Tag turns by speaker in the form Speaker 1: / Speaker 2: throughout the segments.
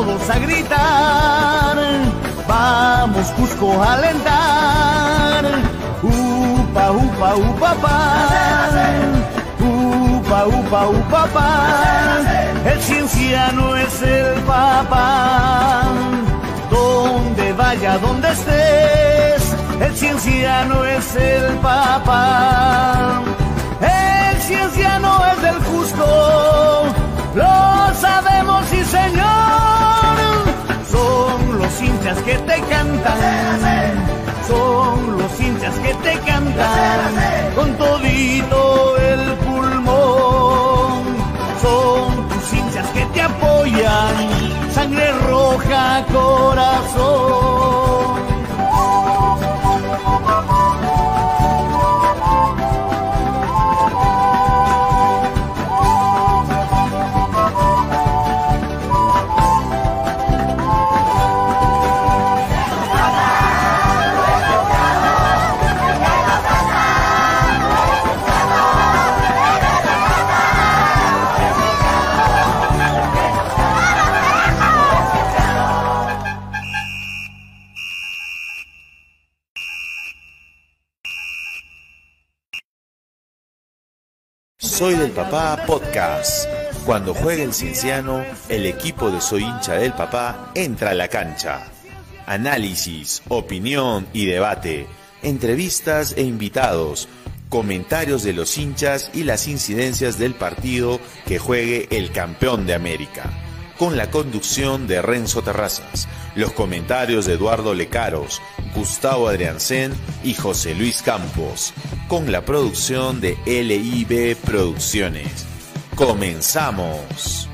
Speaker 1: todos a gritar, vamos Cusco a alentar. Upa, upa, upa, pa. Upa, upa, upa, pa. El cienciano es el papá. Donde vaya, donde estés, el cienciano es el papá. El cienciano es del Cusco, lo sabemos, sí señor. Hinchas que te cantan, son los hinchas que te cantan con todito el pulmón. Son tus hinchas que te apoyan, sangre roja, corazón.
Speaker 2: Papá Podcast. Cuando juega el Cienciano, el equipo de Soy hincha del Papá entra a la cancha. Análisis, opinión y debate, entrevistas e invitados, comentarios de los hinchas y las incidencias del partido que juegue el campeón de América. Con la conducción de Renzo Terrazas, los comentarios de Eduardo Lecaros, Gustavo Adriancén y José Luis Campos, con la producción de LIB Producciones. Comenzamos.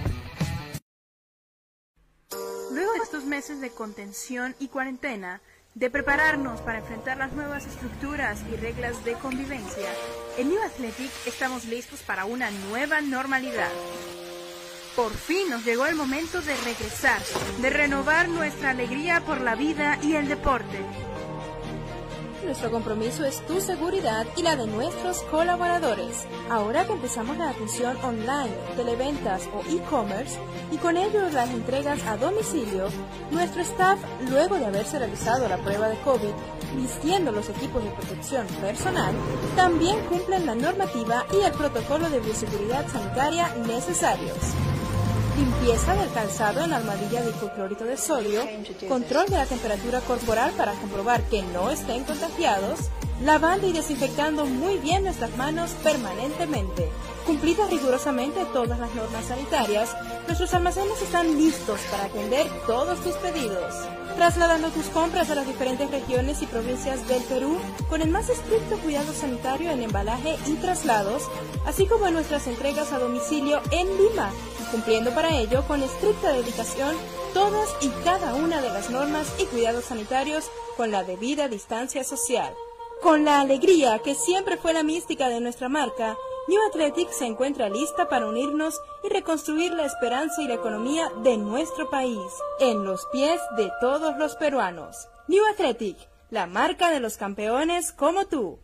Speaker 3: Luego de estos meses de contención y cuarentena, de prepararnos para enfrentar las nuevas estructuras y reglas de convivencia, en New Athletic estamos listos para una nueva normalidad. Por fin nos llegó el momento de regresar, de renovar nuestra alegría por la vida y el deporte.
Speaker 4: Nuestro compromiso es tu seguridad y la de nuestros colaboradores. Ahora que empezamos la atención online, televentas o e-commerce y con ello las entregas a domicilio, nuestro staff, luego de haberse realizado la prueba de COVID, vistiendo los equipos de protección personal, también cumplen la normativa y el protocolo de bioseguridad sanitaria necesarios limpieza del calzado en armadilla de hipoclorito de sodio, control de la temperatura corporal para comprobar que no estén contagiados, lavando y desinfectando muy bien nuestras manos permanentemente. Cumplidas rigurosamente todas las normas sanitarias, nuestros almacenes están listos para atender todos tus pedidos. Trasladando tus compras a las diferentes regiones y provincias del Perú con el más estricto cuidado sanitario en embalaje y traslados, así como en nuestras entregas a domicilio en Lima, cumpliendo para ello con estricta dedicación todas y cada una de las normas y cuidados sanitarios con la debida distancia social. Con la alegría que siempre fue la mística de nuestra marca, New Athletic se encuentra lista para unirnos y reconstruir la esperanza y la economía de nuestro país, en los pies de todos los peruanos. New Athletic, la marca de los campeones como tú.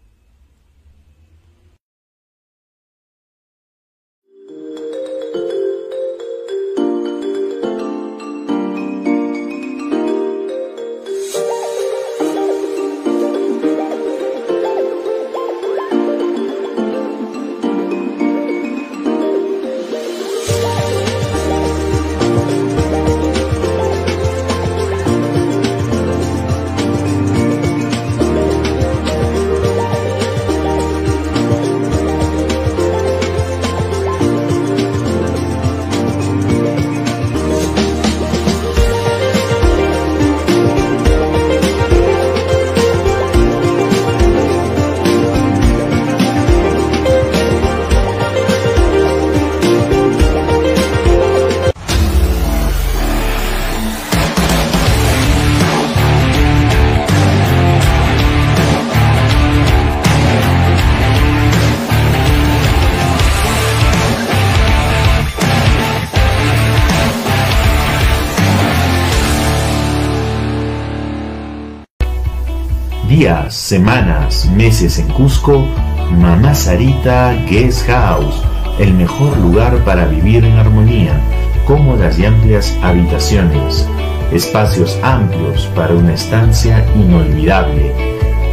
Speaker 2: Semanas, meses en Cusco, Mamá Sarita Guest House, el mejor lugar para vivir en armonía, cómodas y amplias habitaciones, espacios amplios para una estancia inolvidable.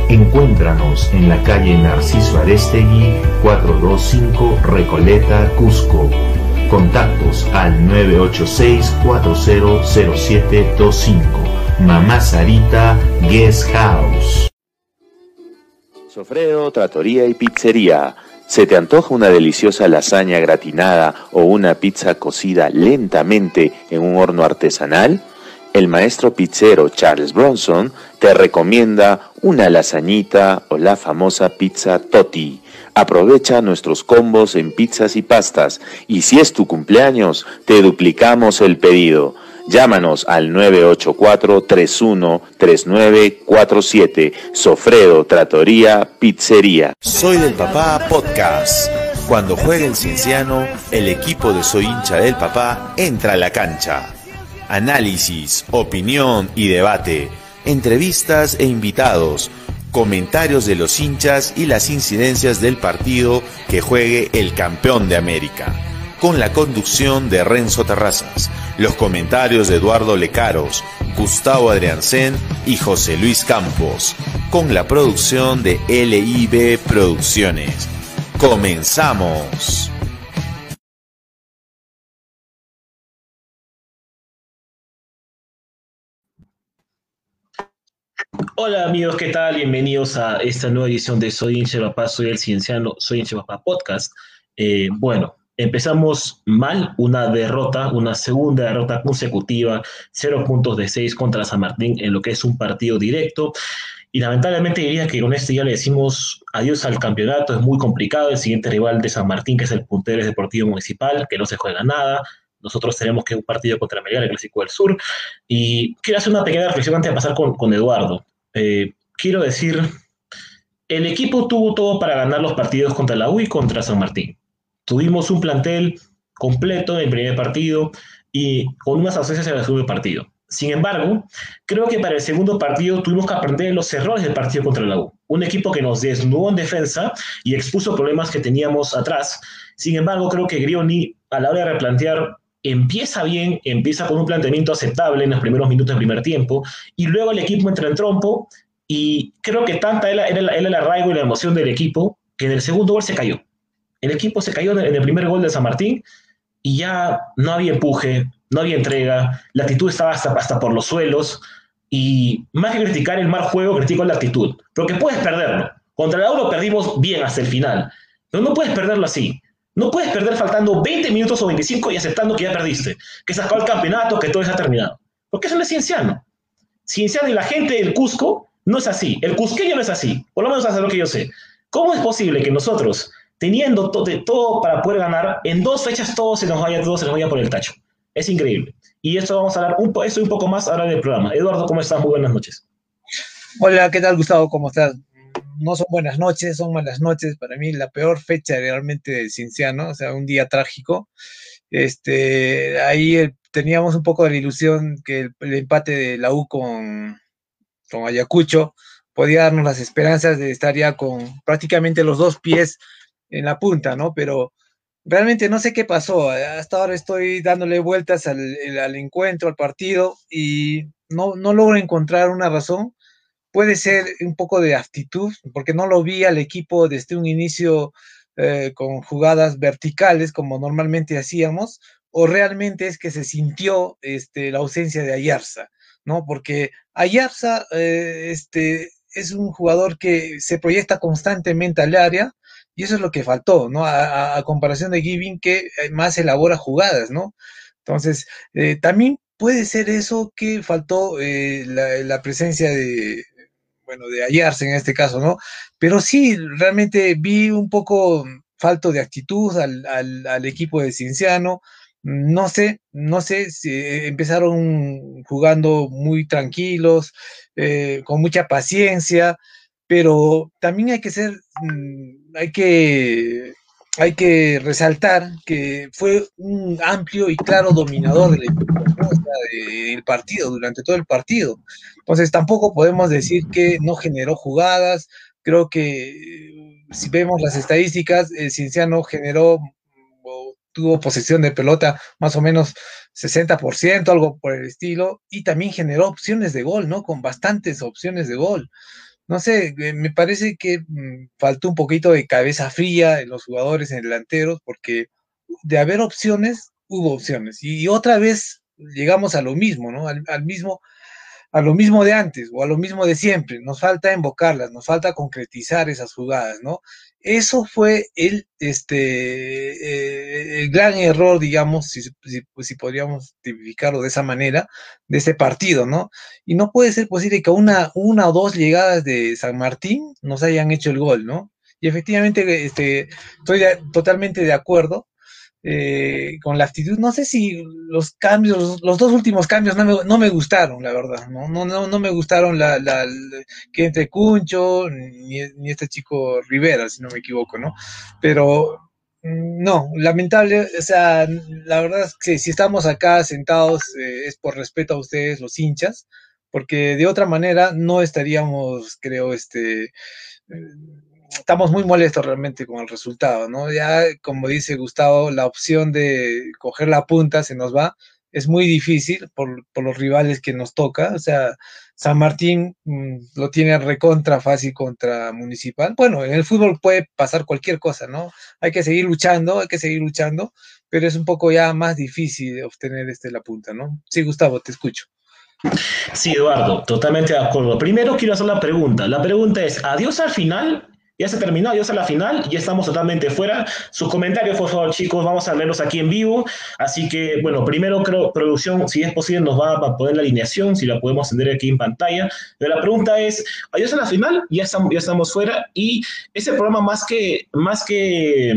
Speaker 2: Encuéntranos en la calle Narciso Arestegui 425 Recoleta, Cusco. Contactos al 986-400725. Mamá Sarita Guest House. Sofredo, Tratoría y Pizzería. ¿Se te antoja una deliciosa lasaña gratinada o una pizza cocida lentamente en un horno artesanal? El maestro pizzero Charles Bronson te recomienda una lasañita o la famosa pizza Totti. Aprovecha nuestros combos en pizzas y pastas y si es tu cumpleaños, te duplicamos el pedido. Llámanos al 984-313947. Sofredo, Tratoría, Pizzería. Soy del Papá Podcast. Cuando juega el Cienciano, el equipo de Soy hincha del Papá entra a la cancha. Análisis, opinión y debate. Entrevistas e invitados. Comentarios de los hinchas y las incidencias del partido que juegue el campeón de América con la conducción de Renzo Terrazas, los comentarios de Eduardo Lecaros, Gustavo Adriancén y José Luis Campos, con la producción de LIB Producciones. ¡Comenzamos!
Speaker 5: Hola amigos, ¿qué tal? Bienvenidos a esta nueva edición de Soy Hinche Papá, Soy el Cienciano, Soy Hinche Papá Podcast. Eh, bueno, Empezamos mal, una derrota, una segunda derrota consecutiva, cero puntos de seis contra San Martín en lo que es un partido directo. Y lamentablemente diría que con este ya le decimos adiós al campeonato, es muy complicado. El siguiente rival de San Martín, que es el puntero Deportivo Municipal, que no se juega nada. Nosotros tenemos que un partido contra Melgar, el Clásico del Sur. Y quiero hacer una pequeña reflexión antes de pasar con, con Eduardo. Eh, quiero decir, el equipo tuvo todo para ganar los partidos contra la U y contra San Martín Tuvimos un plantel completo en el primer partido y con unas ausencias en el segundo partido. Sin embargo, creo que para el segundo partido tuvimos que aprender los errores del partido contra la U. Un equipo que nos desnudó en defensa y expuso problemas que teníamos atrás. Sin embargo, creo que Grioni, a la hora de replantear, empieza bien, empieza con un planteamiento aceptable en los primeros minutos del primer tiempo y luego el equipo entra en trompo y creo que tanta era, era el arraigo y la emoción del equipo que en el segundo gol se cayó. El equipo se cayó en el primer gol de San Martín y ya no había empuje, no había entrega, la actitud estaba hasta, hasta por los suelos y más que criticar el mal juego, critico la actitud, porque puedes perderlo. Contra el Auro perdimos bien hasta el final, pero no puedes perderlo así. No puedes perder faltando 20 minutos o 25 y aceptando que ya perdiste, que se acabó el campeonato, que todo está terminado. Porque eso no es cienciano. Cienciano y la gente del Cusco no es así. El cusqueño no es así, por lo menos hasta lo que yo sé. ¿Cómo es posible que nosotros teniendo todo para poder ganar, en dos fechas todo se nos vaya, todo se nos vaya por el tacho. Es increíble. Y esto vamos a hablar un, eso y un poco más ahora del programa. Eduardo, ¿cómo estás? Muy buenas noches.
Speaker 6: Hola, ¿qué tal Gustavo? ¿Cómo estás? No son buenas noches, son malas noches. Para mí la peor fecha realmente del Cinciano, o sea, un día trágico. Este, ahí eh, teníamos un poco de la ilusión que el, el empate de la U con, con Ayacucho podía darnos las esperanzas de estar ya con prácticamente los dos pies en la punta, ¿no? Pero realmente no sé qué pasó. Hasta ahora estoy dándole vueltas al, encuentro, al partido, y no, no logro encontrar una razón. Puede ser un poco de actitud, porque no lo vi al equipo desde un inicio eh, con jugadas verticales como normalmente hacíamos, o realmente es que se sintió este, la ausencia de Ayarza, ¿no? Porque Ayarza eh, este, es un jugador que se proyecta constantemente al área, y eso es lo que faltó, ¿no? A, comparación de Giving, que eh, más elabora jugadas, ¿no? Entonces, eh, también puede ser eso que faltó eh, la, presencia de, bueno, de Ayarse en este caso, ¿no? Pero sí, realmente vi un poco falto de actitud al, al, equipo de Cienciano. No sé, no sé si empezaron jugando muy tranquilos, con mucha paciencia, pero también hay que ser, mm, hay que, hay que resaltar que fue un amplio y claro dominador del partido, durante todo el partido. Entonces tampoco podemos decir que no generó jugadas. Creo que si vemos las estadísticas, el Cienciano generó o tuvo posesión de pelota más o menos 60%, algo por el estilo, y también generó opciones de gol, ¿no? Con bastantes opciones de gol. No sé, eh, me parece que mm, faltó un poquito de cabeza fría en los jugadores, en delanteros, porque de haber opciones, hubo opciones. Y, otra vez llegamos a lo mismo, ¿no? al mismo a lo mismo de antes o a lo mismo de siempre. Nos falta invocarlas, nos falta concretizar esas jugadas, ¿no? Eso fue el, este, eh, el gran error, digamos, si, si, podríamos tipificarlo de esa manera, de ese partido, ¿no? Y no puede ser posible que una, una o dos llegadas de San Martín nos hayan hecho el gol, ¿no? Y efectivamente, este, estoy totalmente de acuerdo eh, con la actitud. No sé si los cambios, los dos últimos cambios no me, no me gustaron, la verdad. No, no, no, no me gustaron la, la, que entre Cuncho ni, este chico Rivera, si no me equivoco, ¿no? Pero mm, no, lamentable, o sea, la verdad es que si estamos acá sentados eh, es por respeto a ustedes, los hinchas, porque de otra manera no estaríamos, creo, este estamos muy molestos realmente con el resultado, ¿no? Ya, como dice Gustavo, la opción de coger la punta se nos va. Es muy difícil por, los rivales que nos toca. O sea, San Martín mm, lo tiene recontra fácil contra Municipal. Bueno, en el fútbol puede pasar cualquier cosa, ¿no? Hay que seguir luchando, hay que seguir luchando, pero es un poco ya más difícil obtener este la punta, ¿no? Sí, Gustavo, te escucho.
Speaker 5: Sí, Eduardo, totalmente de acuerdo. Primero quiero hacer la pregunta. La pregunta es, ¿adiós al final ya se terminó, ya a la final, ya estamos totalmente fuera. Sus comentarios, por favor, chicos, vamos a leerlos aquí en vivo. Así que, bueno, primero creo, producción, si es posible, nos va a poner la alineación, si la podemos tener aquí en pantalla. Pero la pregunta es, adiós a la final, ya estamos, ya estamos fuera. Y ese programa más que, más que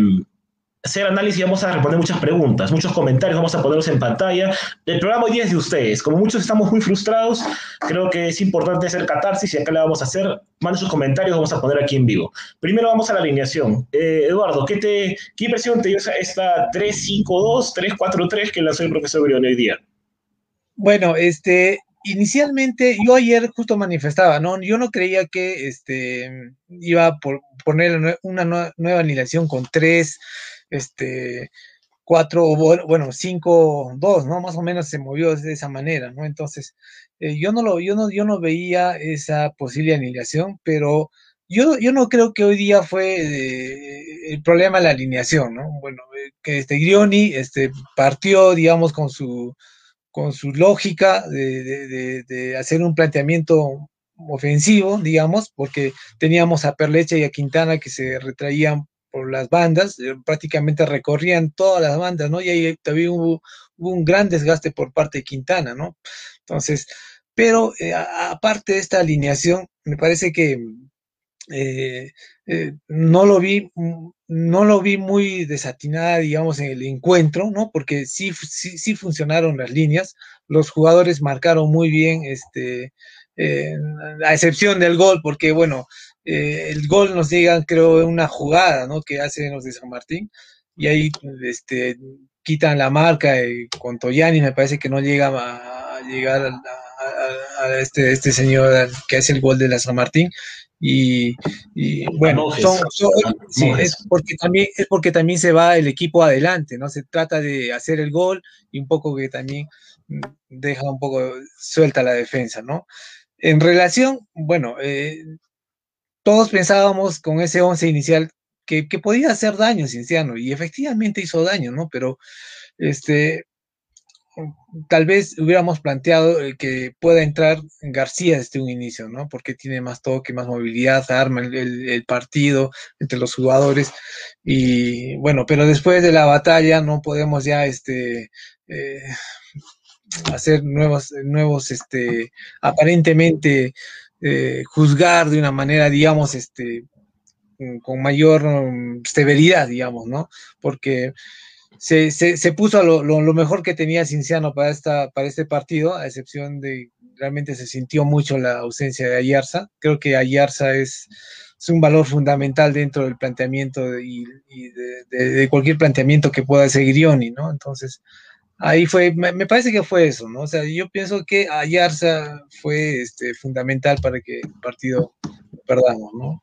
Speaker 5: hacer análisis y vamos a responder muchas preguntas, muchos comentarios, vamos a ponerlos en pantalla. El programa hoy día es de ustedes. Como muchos estamos muy frustrados, creo que es importante hacer catarsis y acá le vamos a hacer. Manden sus comentarios, vamos a poner aquí en vivo. Primero vamos a la alineación. Eh, Eduardo, ¿qué, te, ¿qué impresión te dio esta 3-5-2, 3-4-3 que lanzó el profesor Brión hoy día?
Speaker 6: Bueno, este, inicialmente, yo ayer justo manifestaba, ¿no? Yo no creía que este, iba a poner una nueva alineación con tres este, cuatro, bueno, cinco, dos, ¿no? Más o menos se movió de esa manera, ¿no? Entonces, eh, yo, no lo, yo, no, yo no veía esa posible alineación, pero yo, yo no creo que hoy día fue eh, el problema la alineación, ¿no? Bueno, eh, que este Grioni este, partió, digamos, con su, con su lógica de, de, de hacer un planteamiento ofensivo, digamos, porque teníamos a Perlecha y a Quintana que se retraían por las bandas, eh, prácticamente recorrían todas las bandas, ¿no? Y ahí todavía hubo, un gran desgaste por parte de Quintana, ¿no? Entonces, pero eh, aparte de esta alineación, me parece que eh, no lo vi, no lo vi muy desatinada, digamos, en el encuentro, ¿no? Porque sí, sí, sí funcionaron las líneas, los jugadores marcaron muy bien, este, a excepción del gol, porque bueno, eh, el gol nos llega, creo, una jugada, ¿no? Que hacen los de San Martín, y ahí este, quitan la marca y con Toyani me parece que no llega a, llegar a, este, este señor que hace el gol de la San Martín. Y, bueno, es porque también es porque también se va el equipo adelante, ¿no? Se trata de hacer el gol y un poco que también deja un poco suelta la defensa, ¿no? En relación, bueno, eh, todos pensábamos con ese 11 inicial que, podía hacer daño Cienciano y efectivamente hizo daño, ¿no? Pero este, tal vez hubiéramos planteado que pueda entrar García desde un inicio, ¿no? Porque tiene más toque, más movilidad, arma el, partido entre los jugadores. Y bueno, pero después de la batalla no podemos ya este, eh, hacer nuevos, nuevos, este, aparentemente eh, juzgar de una manera, digamos, este, mm, con mayor mm, severidad, digamos, ¿no? Porque se, se, puso lo, lo, mejor que tenía Cinciano para, esta, para este partido, a excepción de realmente se sintió mucho la ausencia de Ayarza. Creo que Ayarza es, es un valor fundamental dentro del planteamiento y, de, de, cualquier planteamiento que pueda seguir Ioni, ¿no? Entonces, ahí fue, me, parece que fue eso, ¿no? O sea, yo pienso que Ayarza fue este, fundamental para que el partido perdamos, ¿no?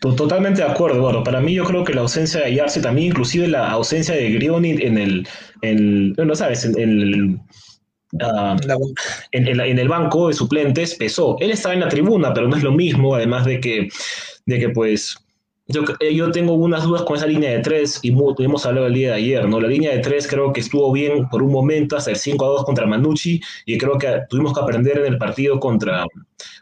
Speaker 5: Totalmente de acuerdo, Eduardo. Para mí yo creo que la ausencia de Ayarza, también inclusive la ausencia de Grioni en el, en, no sabes, en, el... Ah, en, en, el banco de suplentes pesó. Él estaba en la tribuna, pero no es lo mismo, además de que, de que pues yo, eh, yo tengo unas dudas con esa línea de tres y hemos hablado el día de ayer, ¿no? La línea de tres creo que estuvo bien por un momento hasta el 5 a 2 contra Manucci y creo que tuvimos que aprender en el partido contra,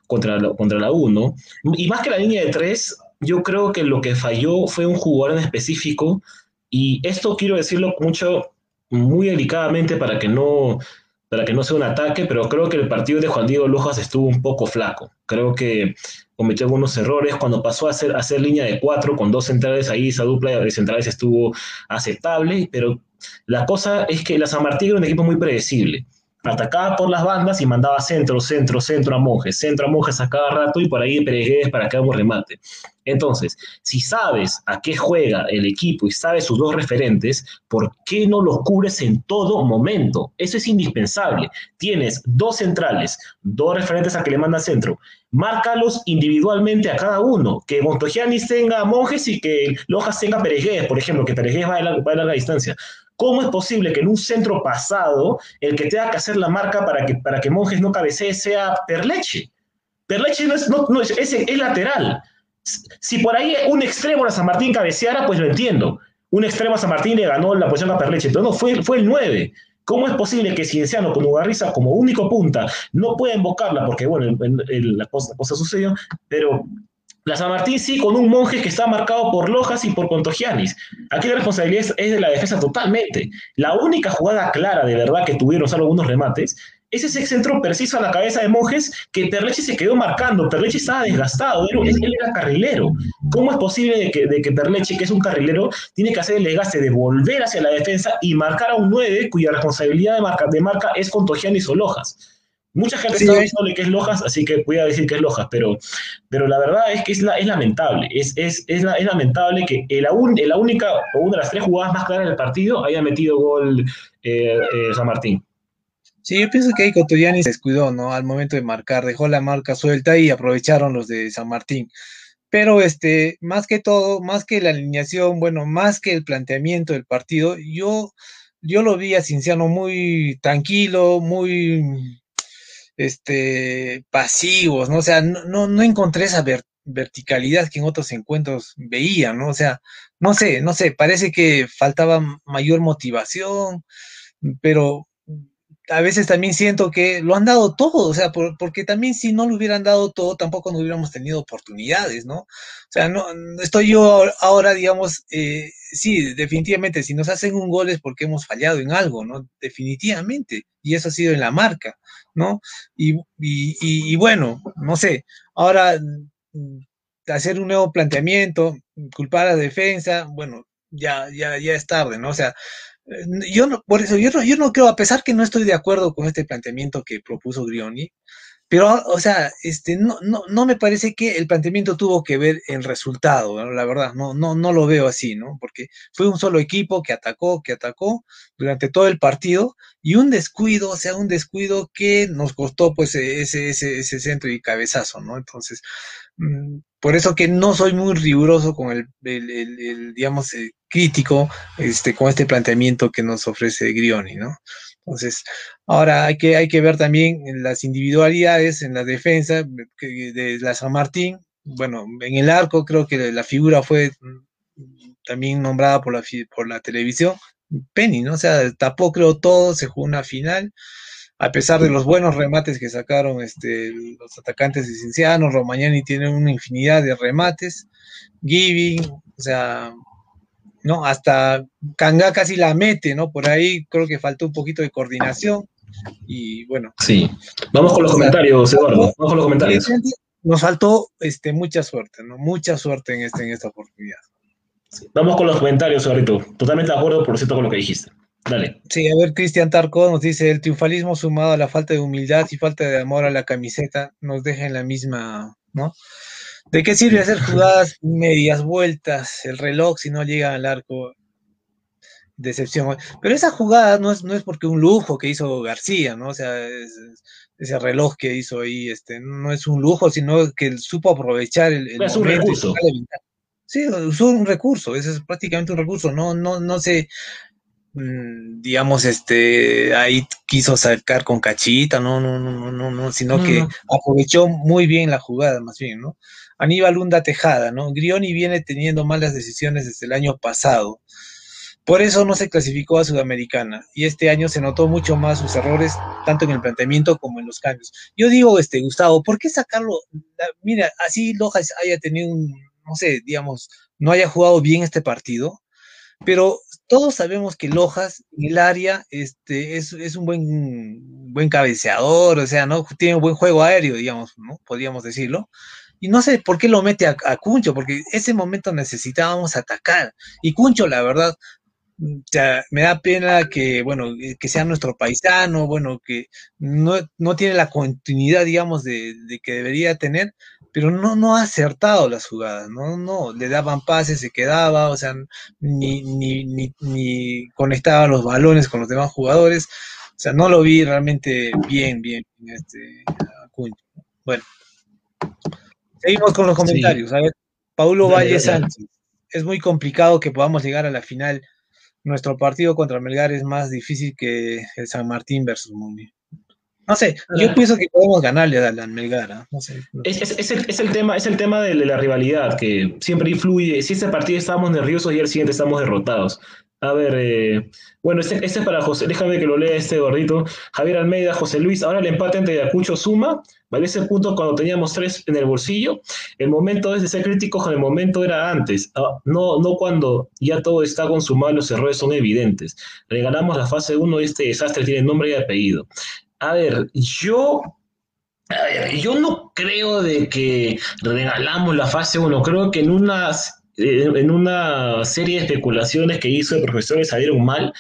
Speaker 5: contra, contra la U, ¿no? Y más que la línea de tres, yo creo que lo que falló fue un jugador en específico y esto quiero decirlo mucho, muy delicadamente para que no para que no sea un ataque, pero creo que el partido de Juan Diego Lojas estuvo un poco flaco. Creo que cometió algunos errores. Cuando pasó a hacer, a línea de cuatro con dos centrales, ahí esa dupla de centrales estuvo aceptable, pero la cosa es que la San Martín era un equipo muy predecible atacaba por las bandas y mandaba centro, centro, centro a Monjes, centro a Monjes a cada rato y por ahí Peregués para que hagamos remate. Entonces, si sabes a qué juega el equipo y sabes sus dos referentes, ¿por qué no los cubres en todo momento? Eso es indispensable. Tienes dos centrales, dos referentes a que le manda centro. Márcalos individualmente a cada uno. Que Montogianis tenga Monjes y que Lojas tenga Peregués, por ejemplo, que Peregués a, va a larga distancia. ¿Cómo es posible que en un centro pasado el que tenga que hacer la marca para que, para que Monjes no cabecee sea Perleche? Perleche no es, es, lateral. Si por ahí un extremo a San Martín cabeceara, pues lo entiendo. Un extremo a San Martín le ganó la posición a Perleche, pero no, fue, fue el 9. ¿Cómo es posible que Cienciano con Ugarriza como único punta no pueda invocarla? Porque, bueno, la, cosa, la cosa sucedió, pero la San Martín sí, con un monje que está marcado por Lojas y por Contogianis. Aquí la responsabilidad es de la defensa totalmente. La única jugada clara de verdad que tuvieron, salvo algunos remates, es ese centro preciso a la cabeza de Monjes que Perleche se quedó marcando. Perleche estaba desgastado, él, era carrilero. ¿Cómo es posible de que, Perleche, que es un carrilero, tiene que hacer el desgaste de volver hacia la defensa y marcar a un 9 cuya responsabilidad de marca, de marca es Contogianis o Lojas? Mucha gente está diciéndole que es Lojas, así que voy a decir que es Lojas, pero, pero la verdad es que es, es lamentable. Es, es, es, lamentable que la, la única o una de las tres jugadas más claras del partido haya metido gol eh, eh, San Martín.
Speaker 6: Sí, yo pienso que ahí Cotoyani se descuidó, ¿no? Al momento de marcar, dejó la marca suelta y aprovecharon los de San Martín. Pero este, más que todo, más que la alineación, bueno, más que el planteamiento del partido, yo, yo lo vi a Cinciano muy tranquilo, muy este, pasivos, ¿no? O sea, no, no, encontré esa verticalidad que en otros encuentros veía, ¿no? O sea, no sé, no sé, parece que faltaba mayor motivación, pero a veces también siento que lo han dado todo, o sea, porque también si no lo hubieran dado todo, tampoco no hubiéramos tenido oportunidades, ¿no? O sea, no, estoy yo ahora, digamos, eh, sí, definitivamente, si nos hacen un gol es porque hemos fallado en algo, ¿no? Definitivamente, y eso ha sido en la marca, ¿no? Y, bueno, no sé, ahora mm, hacer un nuevo planteamiento, culpar a la defensa, bueno, ya, ya, ya es tarde, ¿no? O sea, yo no, por eso, yo no, yo no creo, a pesar que no estoy de acuerdo con este planteamiento que propuso Grioni, pero, o sea, este, no, no, no me parece que el planteamiento tuvo que ver en resultado, la verdad, no, no, no lo veo así, ¿no? Porque fue un solo equipo que atacó, que atacó durante todo el partido y un descuido, o sea, un descuido que nos costó pues ese, ese, ese centro y cabezazo, ¿no? Entonces, mm, por eso que no soy muy riguroso con el, el, digamos, eh, crítico este, con este planteamiento que nos ofrece Grioni, ¿no? Entonces, ahora hay que, hay que ver también las individualidades en la defensa de la San Martín. Bueno, en el arco creo que la figura fue también nombrada por la, por la televisión, Penny, ¿no? O sea, tapó creo todo, se jugó una final a pesar de los buenos remates que sacaron este, los atacantes de Cinciano, Romagnani tiene una infinidad de remates, Giving, o sea, ¿no? Hasta Kanga casi la mete, ¿no? Por ahí creo que faltó un poquito de coordinación y bueno.
Speaker 5: Sí, vamos con los comentarios, Eduardo, vamos con los comentarios.
Speaker 6: Nos faltó este, mucha suerte, ¿no? Mucha suerte en, este, en esta oportunidad.
Speaker 5: Vamos con los comentarios, Eduardo. Totalmente de acuerdo, por cierto, con lo que dijiste. Dale.
Speaker 6: Sí, a ver, Cristian Tarco nos dice, el triunfalismo sumado a la falta de humildad y falta de amor a la camiseta nos deja en la misma, ¿no? ¿De qué sirve hacer jugadas medias vueltas el reloj si no llega al arco? decepción. Pero esa jugada no es, no es porque un lujo que hizo García, ¿no? O sea, ese reloj que hizo ahí, este, no es un lujo, sino que supo aprovechar el, el
Speaker 5: es un recurso.
Speaker 6: Sí, es un recurso, ese es prácticamente un recurso, no, no, no sé, mm, digamos, este, ahí quiso sacar con cachita, no, no, no, no, no, sino que aprovechó muy bien la jugada, más bien, ¿no? Aníbal Lunda Tejada, ¿no? Grioni viene teniendo malas decisiones desde el año pasado. Por eso no se clasificó a Sudamericana y este año se notó mucho más sus errores, tanto en el planteamiento como en los cambios. Yo digo, este, Gustavo, ¿por qué sacarlo? Mira, así Lojas haya tenido un, no sé, digamos, no haya jugado bien este partido, pero todos sabemos que Lojas en el área este, es, es un buen, buen cabeceador, o sea, ¿no? Tiene un buen juego aéreo, digamos, ¿no? Podríamos decirlo. Y no sé por qué lo mete a, a Cuncho, porque ese momento necesitábamos atacar. Y Cuncho, la verdad, o sea, me da pena que, bueno, eh, que sea nuestro paisano, bueno, que no, no tiene la continuidad, digamos, de, que debería tener, pero no, no ha acertado las jugadas, no, no, le daban pases, se quedaba, o sea, ni, ni, ni, ni conectaba los balones con los demás jugadores, o sea, no lo vi realmente bien, bien, este, Bueno, seguimos con los comentarios, sí. a ver, Paulo Valle Sánchez, es muy complicado que podamos llegar a la final nuestro partido contra Melgar es más difícil que el San Martín versus Muni. No sé, yo pienso que podemos ganarle a la Melgar. ¿eh? No sé, no sé.
Speaker 5: Es, es, es, el, es, el, tema, es el tema de la rivalidad que siempre influye. Si este partido estábamos nerviosos y el siguiente estamos derrotados. A ver, eh, bueno, este, este, es para José, déjame que lo lea este gordito. Javier Almeida, José Luis, ahora el empate entre Ayacucho suma, ¿vale? Ese punto cuando teníamos tres en el bolsillo, el momento es de ser críticos, el momento era antes, ah, no, no cuando ya todo está consumado, los errores son evidentes. Regalamos la fase 1 y este desastre tiene nombre y apellido. A ver, yo yo no creo de que regalamos la fase 1, creo que en unas en una serie de especulaciones que hizo el profesor salieron mal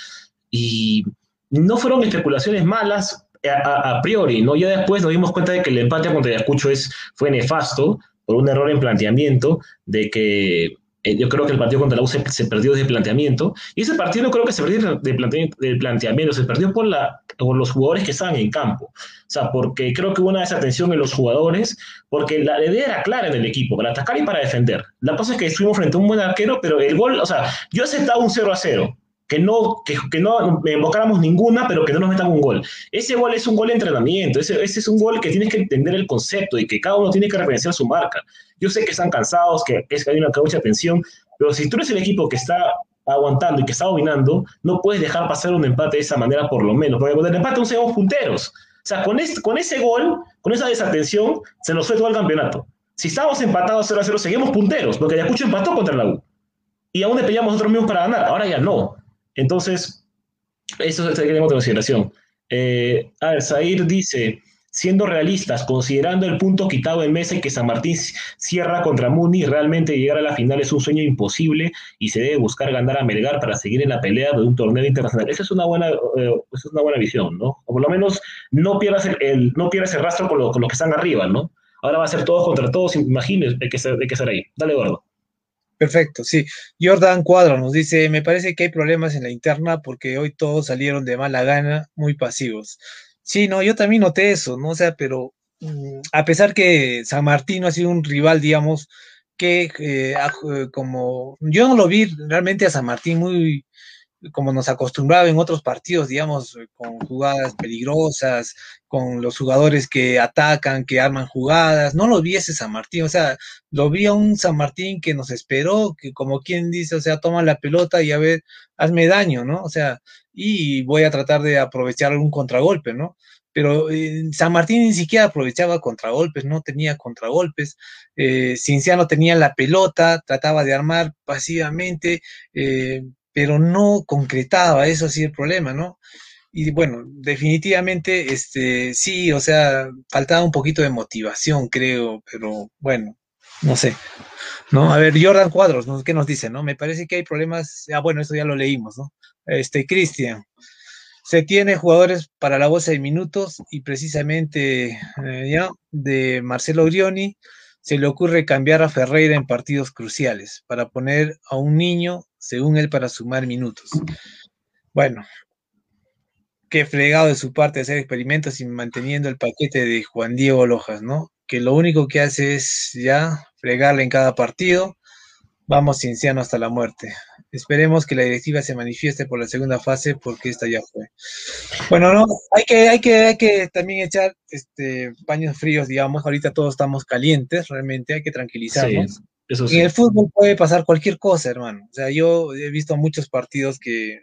Speaker 5: y no fueron especulaciones malas a, a, priori, ¿no? Ya después nos dimos cuenta de que el empate contra Ayacucho es, fue nefasto por un error en planteamiento, de que eh, yo creo que el partido contra la U se, se, perdió desde planteamiento, y ese partido creo que se perdió de planteamiento, del planteamiento, se perdió por, la, por los jugadores que estaban en campo. O sea, porque creo que hubo una desatención en los jugadores, porque la idea era clara en el equipo, para atacar y para defender. La cosa es que estuvimos frente a un buen arquero, pero el gol, o sea, yo aceptaba un 0 a 0, que no, que, que no invocáramos ninguna, pero que no nos metan un gol. Ese gol es un gol de entrenamiento, ese, ese, es un gol que tienes que entender el concepto y que cada uno tiene que referenciar su marca. Yo sé que están cansados, que, es que hay una mucha tensión, pero si tú eres el equipo que está aguantando y que está dominando, no puedes dejar pasar un empate de esa manera por lo menos, porque con el empate no seamos punteros. O sea, con, este, con ese gol, con esa desatención, se nos fue todo el campeonato. Si estábamos empatados 0 a 0, seguimos punteros, porque Ayacucho empató contra la U. Y aún le peleamos nosotros mismos para ganar, ahora ya no. Entonces, eso se tiene en consideración. Eh, a ver, Zair dice, siendo realistas, considerando el punto quitado en mesa y que San Martín cierra contra Muni, realmente llegar a la final es un sueño imposible y se debe buscar ganar a Melgar para seguir en la pelea de un torneo internacional. Esa es una buena, eh, esa es una buena visión, ¿no? O por lo menos no pierdas el, el no pierdas el rastro con, lo, con los que están arriba, ¿no? Ahora va a ser todos contra todos, imagínense, hay que, hay que ser ahí. Dale, Eduardo.
Speaker 6: Perfecto, sí. Jordan Cuadro nos dice, me parece que hay problemas en la interna porque hoy todos salieron de mala gana, muy pasivos. Sí, no, yo también noté eso, ¿no? O sea, pero mm, a pesar que San Martín ha sido un rival, digamos, que eh, como yo no lo vi realmente a San Martín muy como nos acostumbraba en otros partidos, digamos, con jugadas peligrosas, con los jugadores que atacan, que arman jugadas, no lo vi ese San Martín, o sea, lo vi a un San Martín que nos esperó, que como quien dice, o sea, toma la pelota y a ver, hazme daño, ¿no? O sea, y voy a tratar de aprovechar algún contragolpe, ¿no? Pero eh, San Martín ni siquiera aprovechaba contragolpes, no tenía contragolpes, eh, Cinciano tenía la pelota, trataba de armar pasivamente, eh, pero no concretaba, eso sí el problema, ¿no? Y bueno, definitivamente, este, sí, o sea, faltaba un poquito de motivación, creo, pero bueno, no sé. ¿No? A ver, Jordan Cuadros, ¿no? ¿qué nos dice, no? Me parece que hay problemas, ah, bueno, eso ya lo leímos, ¿no? Este, Cristian, se tiene jugadores para la bolsa de minutos y precisamente, eh, ya, de Marcelo Grioni, se le ocurre cambiar a Ferreira en partidos cruciales para poner a un niño según él, para sumar minutos. bueno, qué fregado de su parte hacer experimentos y manteniendo el paquete de Juan Diego Lojas, ¿no? Que lo único que hace es ya fregarle en cada partido. Vamos Cienciano hasta la muerte. Esperemos que la directiva se manifieste por la segunda fase porque esta ya fue. Bueno, no, hay que, hay que, hay que también echar este paños fríos, digamos. Ahorita todos estamos calientes, realmente, hay que tranquilizarnos.
Speaker 5: eso sí.
Speaker 6: En el fútbol puede pasar cualquier cosa, hermano. O sea, yo he visto muchos partidos que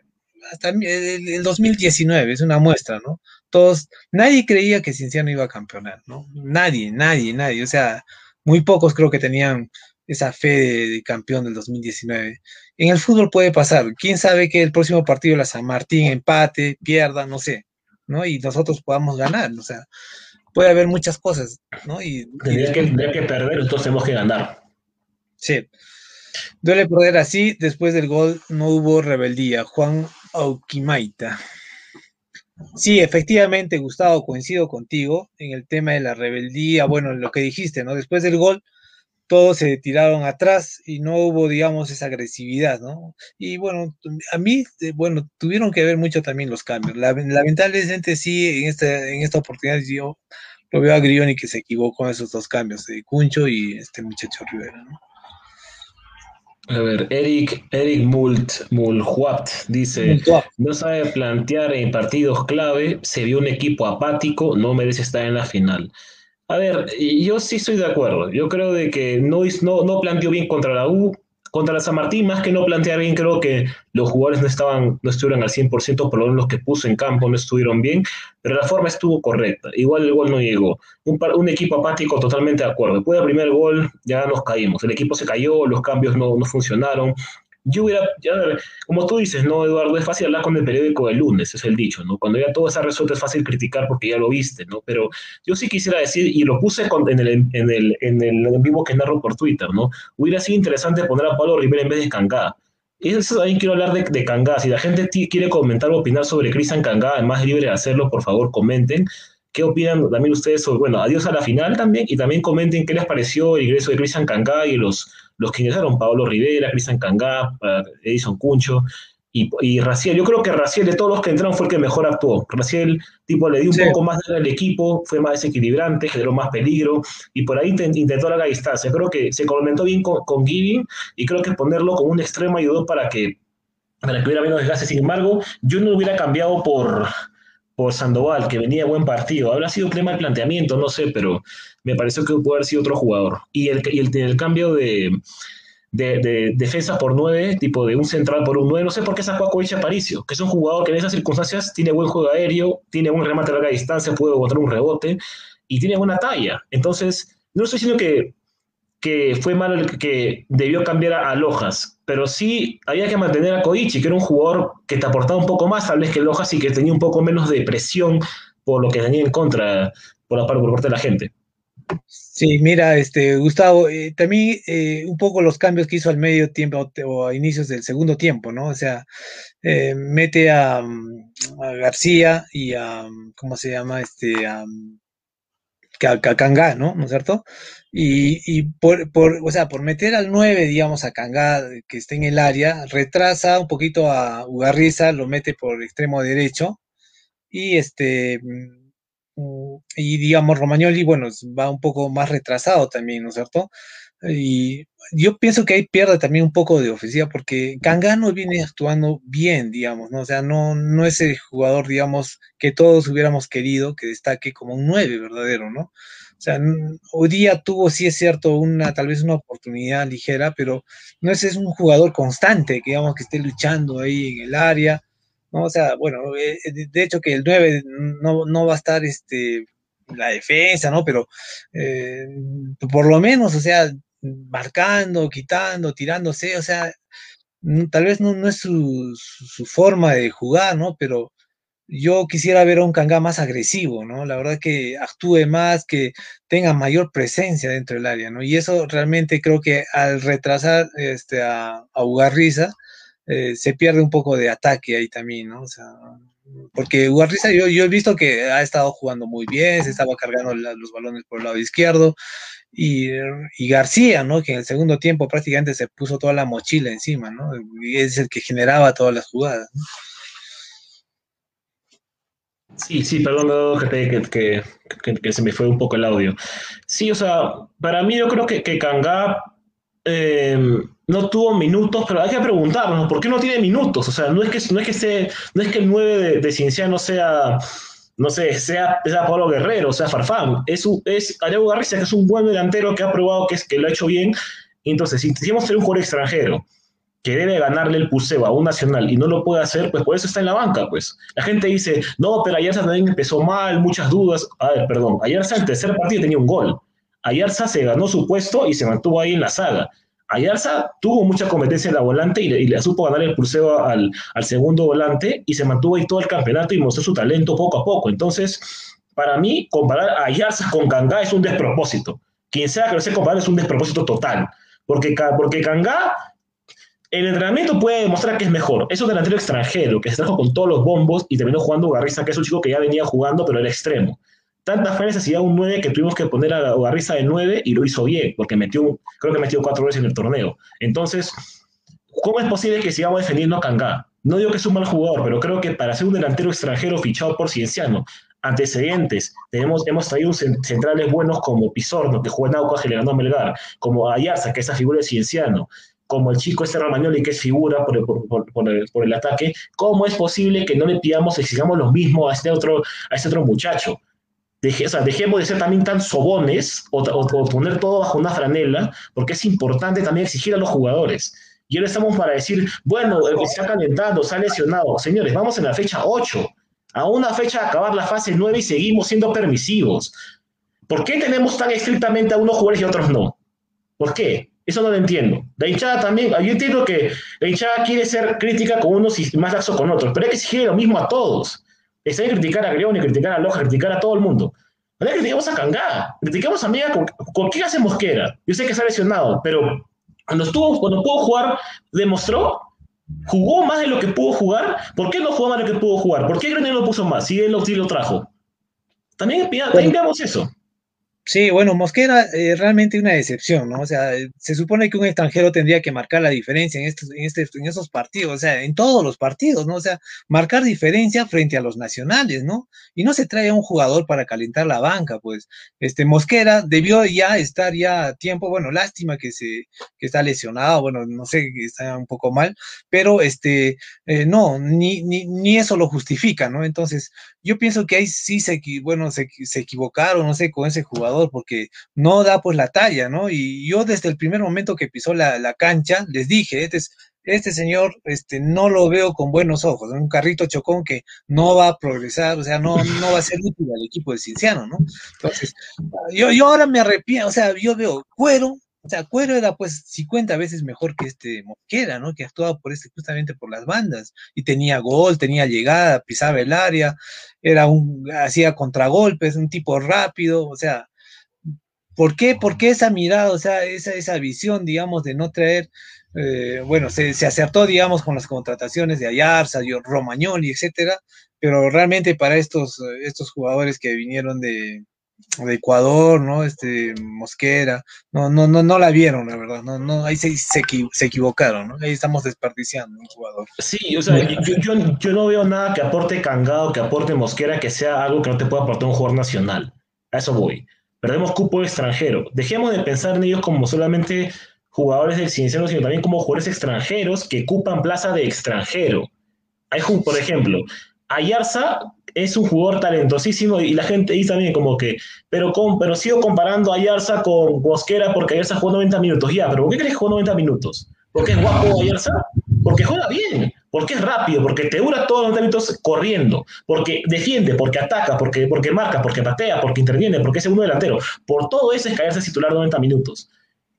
Speaker 6: hasta el, el 2019 es una muestra, ¿no? Todos, nadie creía que Cienciano iba a campeonar, ¿no? Nadie, nadie, nadie. O sea, muy pocos creo que tenían esa fe de, de, campeón del 2019. En el fútbol puede pasar. ¿Quién sabe que el próximo partido de la San Martín empate, pierda, no sé, ¿no? Y nosotros podamos ganar, o sea, puede haber muchas cosas, ¿no? Y,
Speaker 5: y, que, que perder, entonces tenemos que ganar.
Speaker 6: Sí. Duele perder así, después del gol no hubo rebeldía. Juan Auquimaita. Sí, efectivamente, Gustavo, coincido contigo en el tema de la rebeldía, bueno, lo que dijiste, ¿no? Después del gol, todos se tiraron atrás y no hubo, digamos, esa agresividad, ¿no? Y bueno, a mí, bueno, tuvieron que ver mucho también los cambios. Lamentablemente sí, en esta, en esta oportunidad yo lo veo a Grioni que se equivocó en esos dos cambios, de Cuncho y este muchacho Rivera, ¿no?
Speaker 5: A ver, Eric, Eric Mult, Mulhuat dice, no sabe plantear en partidos clave, se vio un equipo apático, no merece estar en la final. A ver, yo sí estoy de acuerdo. Yo creo de que no, no, planteó bien contra la U, contra la San Martín, más que no plantear bien, creo que los jugadores no estaban, no estuvieron al 100%, por lo menos los que puso en campo no estuvieron bien, pero la forma estuvo correcta. Igual el gol no llegó. Un, un equipo apático totalmente de acuerdo. Después del primer gol ya nos caímos. El equipo se cayó, los cambios no, no funcionaron. Yo hubiera, ya, como tú dices, ¿no, Eduardo? Es fácil hablar con el periódico del lunes, es el dicho, ¿no? Cuando ya todo está resuelto es fácil criticar porque ya lo viste, ¿no? Pero yo sí quisiera decir, y lo puse con, en, el, en, el, en el en vivo que narro por Twitter, ¿no? Hubiera sido interesante poner a Pablo Rivera en vez de Cangá. Eso también quiero hablar de, de Cangá. Si la gente quiere comentar o opinar sobre Cristian Cangá, además libre de hacerlo, por favor, comenten. ¿Qué opinan también ustedes sobre, bueno, adiós a la final también? Y también comenten qué les pareció el ingreso de Cristian Cangá y los los que ingresaron, Pablo Rivera, Cristian Cangá, Edison Cuncho y, y, Raciel. Yo creo que Raciel, de todos los que entraron, fue el que mejor actuó. Raciel, tipo, le dio un sí. poco más al equipo, fue más desequilibrante, generó más peligro y por ahí intentó, intentó larga distancia. Creo que se complementó bien con, con Giving y creo que ponerlo como un extremo ayudó para que, para que hubiera menos desgaste. Sin embargo, yo no lo hubiera cambiado por, por Sandoval, que venía buen partido. Habrá sido problema de planteamiento, no sé, pero me pareció que puede haber sido otro jugador. Y el, y el, el cambio de, de, de, defensa por nueve, tipo de un central por un nueve, no sé por qué sacó a Paricio, que es un jugador que en esas circunstancias tiene buen juego aéreo, tiene un remate a larga distancia, puede botar un rebote y tiene buena talla. Entonces, no estoy diciendo que, que fue malo el que debió cambiar a, Lojas, pero sí había que mantener a Koichi, que era un jugador que te aportaba un poco más, tal vez que Lojas y que tenía un poco menos de presión por lo que tenía en contra por la parte de la gente.
Speaker 6: Sí, mira, este Gustavo, eh, también eh, un poco los cambios que hizo al medio tiempo o a inicios del segundo tiempo, ¿no? O sea, eh, mete a, a, García y a, ¿cómo se llama? Este, a Cangá, ¿no? ¿No es cierto? Y, y por, por, o sea, por meter al 9, digamos, a Cangá, que esté en el área, retrasa un poquito a Ugarriza, lo mete por extremo derecho, y este, y digamos, Romagnoli, bueno, va un poco más retrasado también, ¿no es cierto? Y yo pienso que ahí pierde también un poco de ofensiva porque Cangano viene actuando bien, digamos, ¿no? O sea, no, no es el jugador, digamos, que todos hubiéramos querido que destaque como un 9 verdadero, ¿no? O sea, hoy día tuvo, sí es cierto, una, tal vez una oportunidad ligera, pero no es, es un jugador constante, que digamos, que esté luchando ahí en el área, ¿no? O sea, bueno, eh, de hecho que el 9 no, no va a estar, este, la defensa, ¿no? Pero eh, por lo menos, o sea, marcando, quitando, tirándose, o sea, tal vez no, no es su, su, su, forma de jugar, ¿no? Pero yo quisiera ver a un Kangá más agresivo, ¿no? La verdad que actúe más, que tenga mayor presencia dentro del área, ¿no? Y eso realmente creo que al retrasar este, a, a Ugarriza, eh, se pierde un poco de ataque ahí también, ¿no? O sea, porque Ugarriza yo, yo he visto que ha estado jugando muy bien, se estaba cargando la, los balones por el lado izquierdo, y, y, García, ¿no? Que en el segundo tiempo prácticamente se puso toda la mochila encima, ¿no? Y es el que generaba todas las jugadas.
Speaker 5: Sí, sí, perdón que, se me fue un poco el audio. Sí, o sea, para mí yo creo que, que Kanga eh, no tuvo minutos, pero hay que preguntarnos, ¿por qué no tiene minutos? O sea, no es que, no es que, se, no es que el 9 de, de Cienciano sea, no sé, sea, sea Pablo Guerrero, sea Farfán. Es, es Ariel García, que es un buen delantero que ha probado que, es, que lo ha hecho bien. Entonces, si decimos ser un jugador extranjero que debe ganarle el puseo a un nacional y no lo puede hacer, pues por eso está en la banca, pues. La gente dice, no, pero Ayarza también empezó mal, muchas dudas. A ver, perdón, Ayarza el tercer partido tenía un gol. Ayarza se ganó su puesto y se mantuvo ahí en la saga. Ayarza tuvo mucha competencia en la volante y le, supo ganar el pulseo al, al, segundo volante y se mantuvo ahí todo el campeonato y mostró su talento poco a poco. Entonces, para mí, comparar a Ayarza con Kangá es un despropósito. Quien sea que lo sea comparar es un despropósito total. Porque, porque Kangá el entrenamiento puede demostrar que es mejor. Es un delantero extranjero que se trajo con todos los bombos y terminó jugando Garriza, que es un chico que ya venía jugando, pero era extremo. Tanta fue necesidad un 9 que tuvimos que poner a Garriza de 9 y lo hizo bien, porque metió, creo que metió cuatro veces en el torneo. Entonces, ¿cómo es posible que sigamos defendiendo a Kangá? No digo que es un mal jugador, pero creo que para ser un delantero extranjero fichado por Cienciano, antecedentes, tenemos, hemos traído centrales buenos como Pizorno, que juega en Aucas y le Melgar, como Ayarza, que es esa figura de Cienciano, como el chico este Romagnoli que es figura por el, por, por, el, por el, ataque, ¿cómo es posible que no le pidamos, exigamos lo mismo a este otro, a este otro muchacho? Dejemos de ser también tan sobones o, o, poner todo bajo una franela, porque es importante también exigir a los jugadores. Y ahora estamos para decir, bueno, se está calentando, se ha lesionado. Señores, vamos en la fecha 8, a una fecha de acabar la fase 9 y seguimos siendo permisivos. ¿Por qué tenemos tan estrictamente a unos jugadores y a otros no? ¿Por qué? Eso no lo entiendo. La hinchada también, yo entiendo que la hinchada quiere ser crítica con unos y más laxo con otros, pero hay que exigir lo mismo a todos. Está bien criticar a Grioni, criticar a Loja, criticar a todo el mundo. No que criticamos a Cangá, criticamos a Mía con, con qué hace Mosquera. Yo sé que está lesionado, pero cuando, estuvo, cuando pudo jugar, demostró, jugó más de lo que pudo jugar. ¿Por qué no jugó más de lo que pudo jugar? ¿Por qué Grioni no lo puso más? Si él lo, lo trajo. También, también veamos eso.
Speaker 6: Sí, bueno, Mosquera eh, realmente una decepción, ¿no? O sea, se supone que un extranjero tendría que marcar la diferencia en estos, en, este, en esos partidos, o sea, en todos los partidos, ¿no? O sea, marcar diferencia frente a los nacionales, ¿no? Y no se trae a un jugador para calentar la banca, pues. Este Mosquera debió ya estar ya a tiempo, bueno, lástima que se que está lesionado, bueno, no sé, que está un poco mal, pero este, eh, no, ni, ni, ni eso lo justifica, ¿no? Entonces, yo pienso que ahí sí se, bueno, se, se equivocaron, no sé, con ese jugador, porque no da pues la talla, ¿no? Y yo desde el primer momento que pisó la, la cancha, les dije, este, este señor este, no lo veo con buenos ojos, un carrito chocón que no va a progresar, o sea, no, no va a ser útil al equipo de Cinciano, ¿no? Entonces, yo, yo ahora me arrepiento, o sea, yo veo cuero, o sea, Cuero era pues 50 veces mejor que este Mosquera, ¿no? Que actuaba por este, justamente por las bandas. Y tenía gol, tenía llegada, pisaba el área, era un, hacía contragolpes, un tipo rápido, o sea, ¿por qué, por qué esa mirada, o sea, esa, esa visión, digamos, de no traer, eh, bueno, se, se, acertó, digamos, con las contrataciones de Ayarza, Romagnoli, etcétera, pero realmente para estos, estos jugadores que vinieron de, de Ecuador, ¿no? Este, Mosquera, no, no, no, no la vieron, la verdad, no, no, ahí se, se, se equivocaron, ¿no? Ahí estamos desperdiciando un jugador.
Speaker 5: Sí, o sea, yo, yo, yo, no veo nada que aporte Cangado, que aporte Mosquera, que sea algo que no te pueda aportar un jugador nacional. A eso voy. Perdemos cupo extranjero. Dejemos de pensar en ellos como solamente jugadores del Cienciano, sino también como jugadores extranjeros que ocupan plaza de extranjero. Hay, por ejemplo, Ayarza es un jugador talentosísimo y la gente dice también como que, pero, con, pero sigo comparando a Ayarza con Mosquera porque Ayarza jugó 90 minutos. Ya, pero ¿por qué crees que jugó 90 minutos? ¿Porque es guapo Ayarza? Porque juega bien, porque es rápido, porque te dura todos los 90 minutos corriendo, porque defiende, porque ataca, porque, porque marca, porque patea, porque interviene, porque es segundo delantero. Por todo eso es es titular 90 minutos.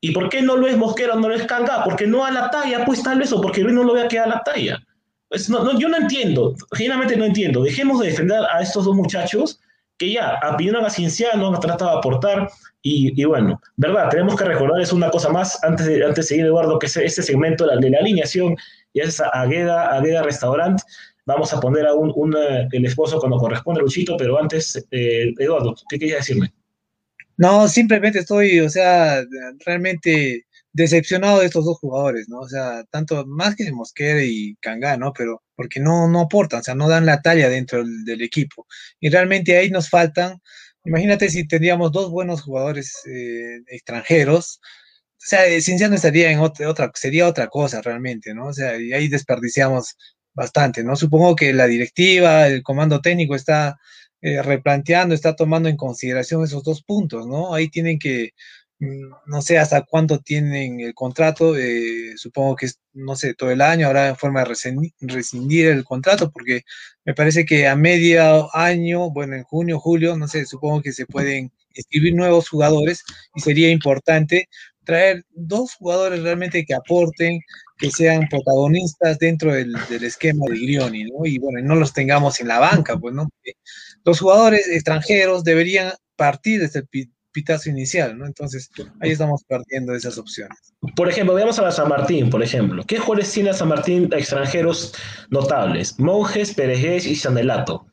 Speaker 5: ¿Y por qué no lo es Mosquera, no lo es Canga? Porque no a la talla, pues tal vez, o porque Luis no lo vea que a la talla. Pues no, yo no entiendo, genuinamente no entiendo. Dejemos de defender a estos dos muchachos que ya opinaron a Cienciano, han tratado de aportar, y, bueno, verdad, tenemos que recordarles una cosa más antes de, antes de seguir, Eduardo, que es este segmento de la, alineación, y es Agueda, Agueda Restaurant. Vamos a poner a un, un, el esposo cuando corresponde, Luchito, pero antes, eh, Eduardo, ¿qué querías decirme?
Speaker 6: No, simplemente estoy, o sea, realmente decepcionado de estos dos jugadores, ¿no? O sea, tanto más que Mosquera y Kanga, ¿no? Pero porque no, no aportan, o sea, no dan la talla dentro del, equipo. Y realmente ahí nos faltan, imagínate si tendríamos dos buenos jugadores eh, extranjeros, o sea, Cienciano estaría en otra, otra, sería otra cosa realmente, ¿no? O sea, y ahí desperdiciamos bastante, ¿no? Supongo que la directiva, el comando técnico está eh, replanteando, está tomando en consideración esos dos puntos, ¿no? Ahí tienen que no sé hasta cuánto tienen el contrato, eh, supongo que no sé, todo el año, habrá forma de rescindir, el contrato, porque me parece que a medio año, bueno, en junio, julio, no sé, supongo que se pueden escribir nuevos jugadores y sería importante traer dos jugadores realmente que aporten, que sean protagonistas dentro del, esquema de Grioni, ¿no? Y bueno, no los tengamos en la banca, pues, ¿no? los jugadores extranjeros deberían partir desde el pitazo inicial, ¿no? Entonces, ahí estamos perdiendo esas opciones.
Speaker 5: Por ejemplo, veamos a la San Martín, por ejemplo. ¿Qué jugadores tiene la San Martín extranjeros notables? Monjes, Perejés y Sanelato.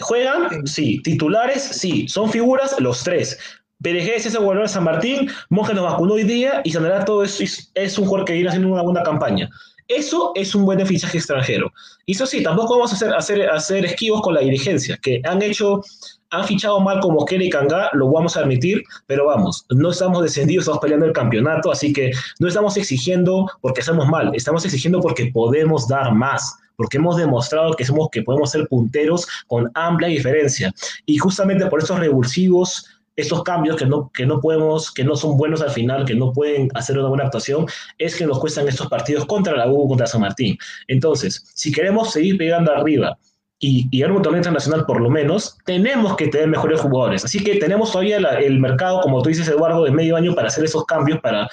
Speaker 5: ¿Juegan? Sí. ¿Titulares? Sí. ¿Son figuras? Los tres. Perejés es el jugador de San Martín, Monjes nos vacunó hoy día y Sanelato es, es, un jugador que viene haciendo una buena campaña. Eso es un buen fichaje extranjero. Y eso sí, tampoco vamos a hacer, hacer, hacer esquivos con la dirigencia, que han hecho han fichado mal como Kelly Kanga, lo vamos a admitir, pero vamos, no estamos descendidos, estamos peleando el campeonato, así que no estamos exigiendo porque estamos mal, estamos exigiendo porque podemos dar más porque hemos demostrado que somos que podemos ser punteros con amplia diferencia. Y justamente por estos revulsivos, estos cambios que no, que no podemos, que no son buenos al final, que no pueden hacer una buena actuación, es que nos cuestan estos partidos contra la U, contra San Martín. Entonces, si queremos seguir pegando arriba, y, y un torneo internacional por lo menos, tenemos que tener mejores jugadores. Así que tenemos todavía el mercado, como tú dices, Eduardo, de medio año para hacer esos cambios, para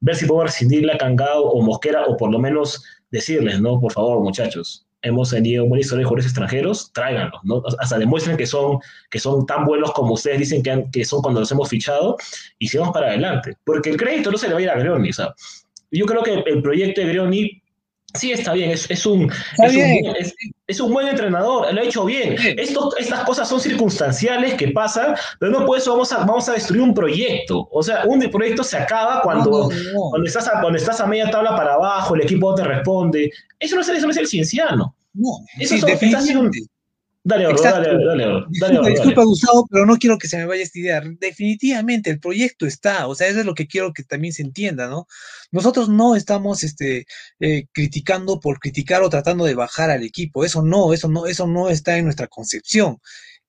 Speaker 5: ver si podemos rescindirle a Cangado o Mosquera, o por lo menos decirles, ¿no? Por favor, muchachos, hemos tenido buena historia de jugadores extranjeros, tráiganlos, ¿no? Hasta demuestren que son, que son tan buenos como ustedes dicen que, que son cuando los hemos fichado, y sigamos para adelante. Porque el crédito no se le va a ir a Greoni, ¿sabes? Yo creo que el proyecto de Greoni Sí, está bien, es, es un, es, Un, buen entrenador, lo ha hecho bien. estas cosas son circunstanciales que pasan, pero no por eso vamos a, vamos a destruir un proyecto. O sea, un proyecto se acaba cuando, cuando, estás a, cuando estás a media tabla para abajo, el equipo te responde. Eso no es, eso no es el cienciano.
Speaker 6: No, eso es, definitivamente. Dale, dale, dale, dale, Disculpa, Gustavo, pero no quiero que se me vaya esta idea. Definitivamente, el proyecto está, o sea, eso es lo que quiero que también se entienda, ¿no? Nosotros no estamos este, eh, criticando por criticar o tratando de bajar al equipo. Eso no, eso no, eso no está en nuestra concepción.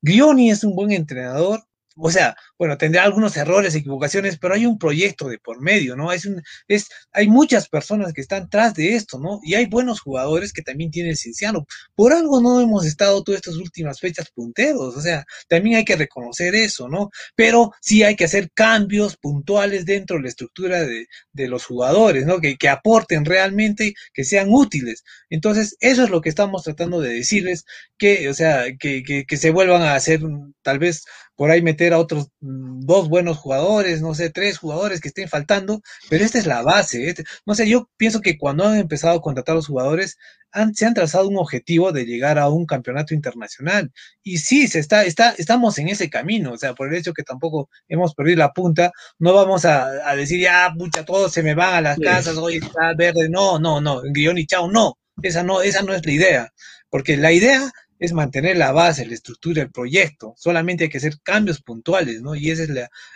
Speaker 6: Grioni es un buen entrenador, o sea, bueno, tendrá algunos errores, equivocaciones, pero hay un proyecto de por medio, ¿no? Es un, es, hay muchas personas que están tras de esto, ¿no? Y hay buenos jugadores que también tiene el Cinciano. Por algo no hemos estado todas estas últimas fechas punteros, o sea, también hay que reconocer eso, ¿no? Pero sí hay que hacer cambios puntuales dentro de la estructura de, de los jugadores, ¿no? Que, que aporten realmente, que sean útiles. Entonces, eso es lo que estamos tratando de decirles, que, o sea, que, que, que se vuelvan a hacer tal vez por ahí meter a otros mm, dos buenos jugadores, no sé, tres jugadores que estén faltando, pero esta es la base. Este, no sé, yo pienso que cuando han empezado a contratar a los jugadores, han, se han trazado un objetivo de llegar a un campeonato internacional. Y sí, se está, está, estamos en ese camino, o sea, por el hecho que tampoco hemos perdido la punta, no vamos a, decir, ya, pucha, todos se me van a las casas, hoy está verde, no, no, no, guion y chao, no, esa no, esa no es la idea, porque la idea es mantener la base, la estructura, el proyecto. Solamente hay que hacer cambios puntuales, ¿no? Y ese es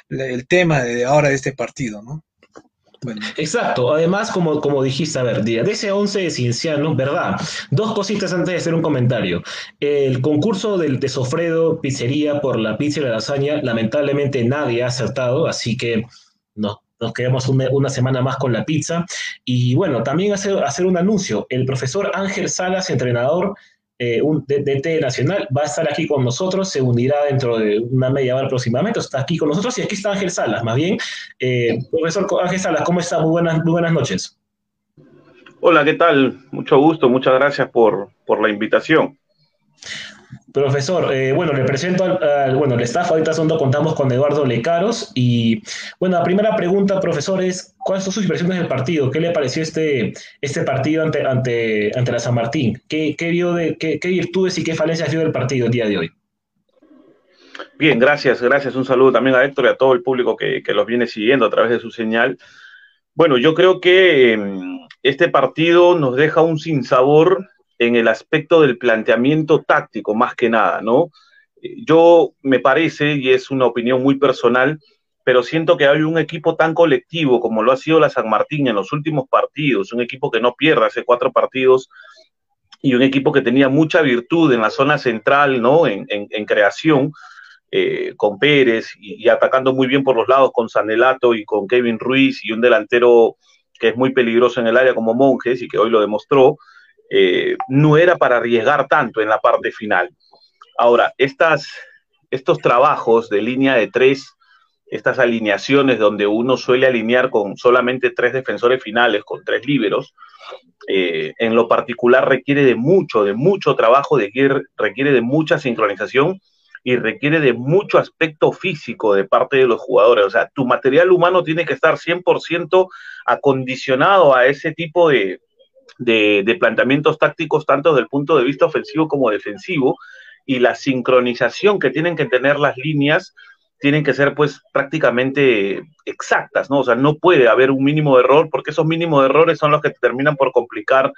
Speaker 6: el tema de ahora de este partido, ¿no?
Speaker 5: Exacto, además, como, como dijiste, a ver, de ese 11 de Cienciano, ¿verdad? Dos cositas antes de hacer un comentario. El concurso del de Sofredo Pizzería por la pizza y la lasaña, lamentablemente nadie ha acertado, así que no, nos quedamos una, semana más con la pizza. Y bueno, también hacer, hacer un anuncio. El profesor Ángel Salas, entrenador eh, un DT nacional, va a estar aquí con nosotros, se unirá dentro de una media hora aproximadamente, está aquí con nosotros y aquí está Ángel Salas, más bien. Eh, profesor Ángel Salas, ¿cómo está? Muy buenas, buenas noches.
Speaker 7: Hola, ¿qué tal? Mucho gusto, muchas gracias por, por la invitación.
Speaker 5: Profesor, eh, bueno, le presento al, bueno, el staff, ahorita son contamos con Eduardo Lecaros y, bueno, la primera pregunta, profesor, es ¿cuáles son sus impresiones del partido? ¿Qué le pareció este, este partido ante, ante, ante la San Martín? ¿Qué, qué, vio de, qué, virtudes y qué falencias vio del partido el día de hoy?
Speaker 7: Bien, gracias, gracias. Un saludo también a Héctor y a todo el público que, que los viene siguiendo a través de su señal. Bueno, yo creo que em, este partido nos deja un sinsabor en el aspecto del planteamiento táctico, más que nada, ¿no? Yo me parece, y es una opinión muy personal, pero siento que hay un equipo tan colectivo como lo ha sido la San Martín en los últimos partidos, un equipo que no pierde hace cuatro partidos y un equipo que tenía mucha virtud en la zona central, ¿no? En, creación, eh, con Pérez y, atacando muy bien por los lados con Sanelato y con Kevin Ruiz y un delantero que es muy peligroso en el área como Monjes y que hoy lo demostró, eh, no era para arriesgar tanto en la parte final. Ahora, estas, estos trabajos de línea de tres, estas alineaciones donde uno suele alinear con solamente tres defensores finales, con tres líberos, eh, en lo particular requiere de mucho, de mucho trabajo, de, requiere de mucha sincronización y requiere de mucho aspecto físico de parte de los jugadores. O sea, tu material humano tiene que estar 100% acondicionado a ese tipo de, de, planteamientos tácticos, tanto desde el punto de vista ofensivo como defensivo, y la sincronización que tienen que tener las líneas tienen que ser pues prácticamente exactas, ¿no? O sea, no puede haber un mínimo de error porque esos mínimos de errores son los que terminan por complicar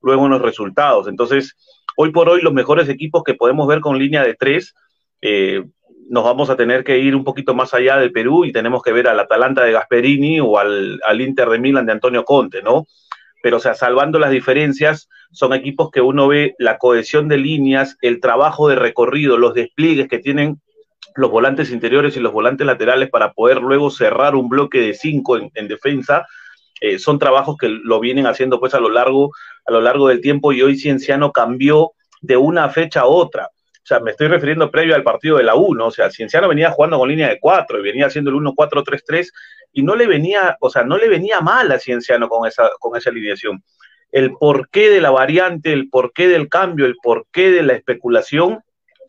Speaker 7: luego los resultados. Entonces, hoy por hoy los mejores equipos que podemos ver con línea de tres, eh, nos vamos a tener que ir un poquito más allá del Perú y tenemos que ver al Atalanta de Gasperini o al, al Inter de Milan de Antonio Conte, ¿no? Pero, o sea, salvando las diferencias, son equipos que uno ve la cohesión de líneas, el trabajo de recorrido, los despliegues que tienen los volantes interiores y los volantes laterales para poder luego cerrar un bloque de cinco en, defensa. Eh, son trabajos que lo vienen haciendo pues a lo largo, a lo largo del tiempo y hoy Cienciano cambió de una fecha a otra. O sea, me estoy refiriendo previo al partido de la 1, o sea, Cienciano venía jugando con línea de 4 y venía haciendo el 1-4-3-3 y no le venía, o sea, no le venía mal a Cienciano con esa, con esa alineación. El porqué de la variante, el porqué del cambio, el porqué de la especulación,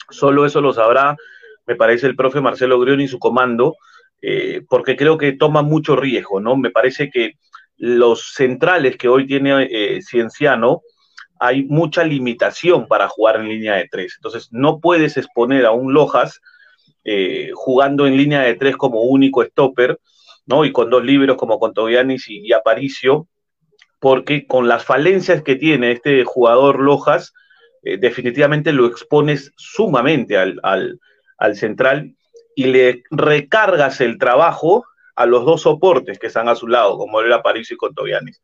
Speaker 7: solo eso lo sabrá me parece el profe Marcelo Grioni y su comando, eh, porque creo que toma mucho riesgo, ¿no? Me parece que los centrales que hoy tiene eh, Cienciano, hay mucha limitación para jugar en línea de tres. Entonces, no puedes exponer a un Lojas eh, jugando en línea de tres como único stopper, ¿no? Y con dos libros como con y, Aparicio, porque con las falencias que tiene este jugador Lojas, definitivamente lo expones sumamente al, al central y le recargas el trabajo a los dos soportes que están a su lado, como era París y Contovianis.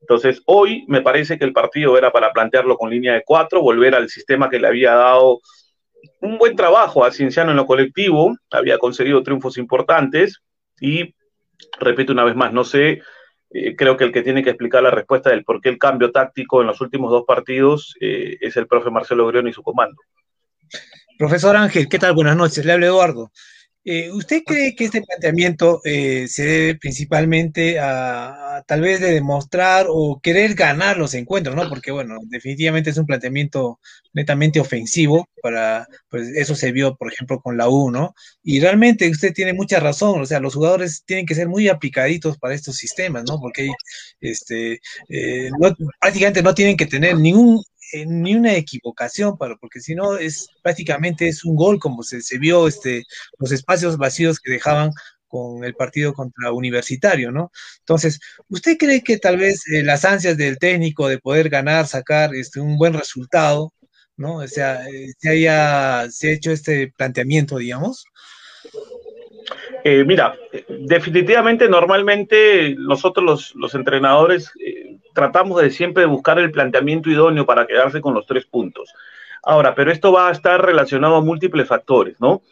Speaker 7: Entonces, hoy me parece que el partido era para plantearlo con línea de cuatro, volver al sistema que le había dado un buen trabajo a Cienciano en lo colectivo, había conseguido triunfos importantes y, repito una vez más, no sé, eh, creo que el que tiene que explicar la respuesta del por qué el cambio táctico en los últimos dos partidos eh, es el profe Marcelo Grión y su comando.
Speaker 6: Profesor Ángel, ¿qué tal? Buenas noches. Le hablo Eduardo. Eh, ¿Usted cree que este planteamiento eh, se debe principalmente a, tal vez de demostrar o querer ganar los encuentros, ¿no? Porque, bueno, definitivamente es un planteamiento netamente ofensivo, para, pues eso se vio, por ejemplo, con la U, ¿no? Y realmente usted tiene mucha razón, o sea, los jugadores tienen que ser muy aplicaditos para estos sistemas, ¿no? Porque este, eh, prácticamente no tienen que tener ningún ni una equivocación, porque si no es prácticamente es un gol como se, se vio este, los espacios vacíos que dejaban con el partido contra Universitario, ¿no? Entonces, ¿usted cree que tal vez eh, las ansias del técnico de poder ganar, sacar este, un buen resultado, ¿no? O sea, eh, se haya se ha hecho este planteamiento, digamos.
Speaker 7: Eh, mira, definitivamente, normalmente nosotros los, los entrenadores tratamos de siempre buscar el planteamiento idóneo para quedarse con los tres puntos. Ahora, pero esto va a estar relacionado a múltiples factores, ¿no?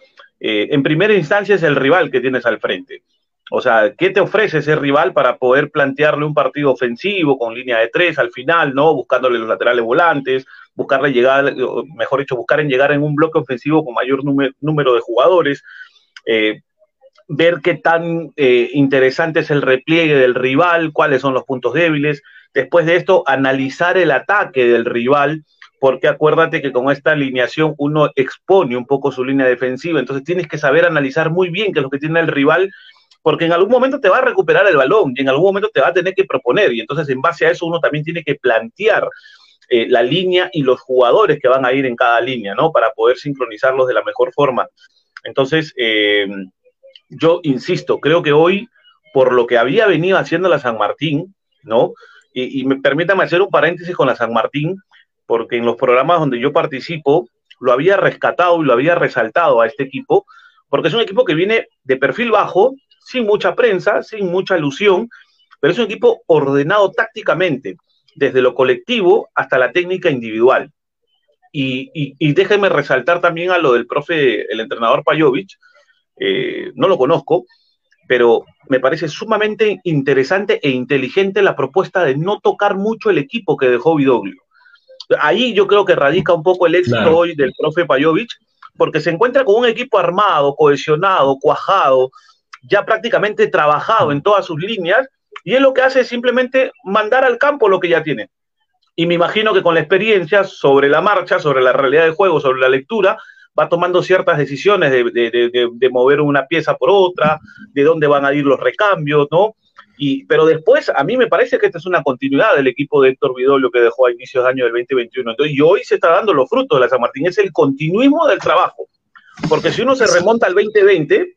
Speaker 7: Eh, en primera instancia es el rival que tienes al frente. O sea, ¿qué te ofrece ese rival para poder plantearle un partido ofensivo con línea de tres al final, ¿no? Buscándole los laterales volantes, buscarle llegar, mejor dicho, buscar en llegar en un bloque ofensivo con mayor número, de jugadores. Eh, ver qué tan eh, interesante es el repliegue del rival, cuáles son los puntos débiles, Después de esto, analizar el ataque del rival, porque acuérdate que con esta alineación uno expone un poco su línea defensiva, entonces tienes que saber analizar muy bien qué es lo que tiene el rival, porque en algún momento te va a recuperar el balón y en algún momento te va a tener que proponer, y entonces en base a eso uno también tiene que plantear eh, la línea y los jugadores que van a ir en cada línea, ¿no? Para poder sincronizarlos de la mejor forma. Entonces, eh, yo insisto, creo que hoy por lo que había venido haciendo la San Martín, ¿no? Y, me permítame hacer un paréntesis con la San Martín, porque en los programas donde yo participo, lo había rescatado y lo había resaltado a este equipo, porque es un equipo que viene de perfil bajo, sin mucha prensa, sin mucha alusión, pero es un equipo ordenado tácticamente, desde lo colectivo hasta la técnica individual. Y, déjenme resaltar también a lo del profe, el entrenador Pajovic, eh, no lo conozco, pero me parece sumamente interesante e inteligente la propuesta de no tocar mucho el equipo que dejó Vidoglio. Ahí yo creo que radica un poco el éxito hoy del profe Pajovic, porque se encuentra con un equipo armado, cohesionado, cuajado, ya prácticamente trabajado en todas sus líneas, y él lo que hace es simplemente mandar al campo lo que ya tiene. Y me imagino que con la experiencia sobre la marcha, sobre la realidad del juego, sobre la lectura, va tomando ciertas decisiones de, de, de, mover una pieza por otra, de dónde van a ir los recambios, ¿no? Y, pero después, a mí me parece que esta es una continuidad del equipo de Héctor Vidolio que dejó a inicios de año del 2021. Entonces, y hoy se está dando los frutos de la San Martín, es el continuismo del trabajo. Porque si uno se remonta al 2020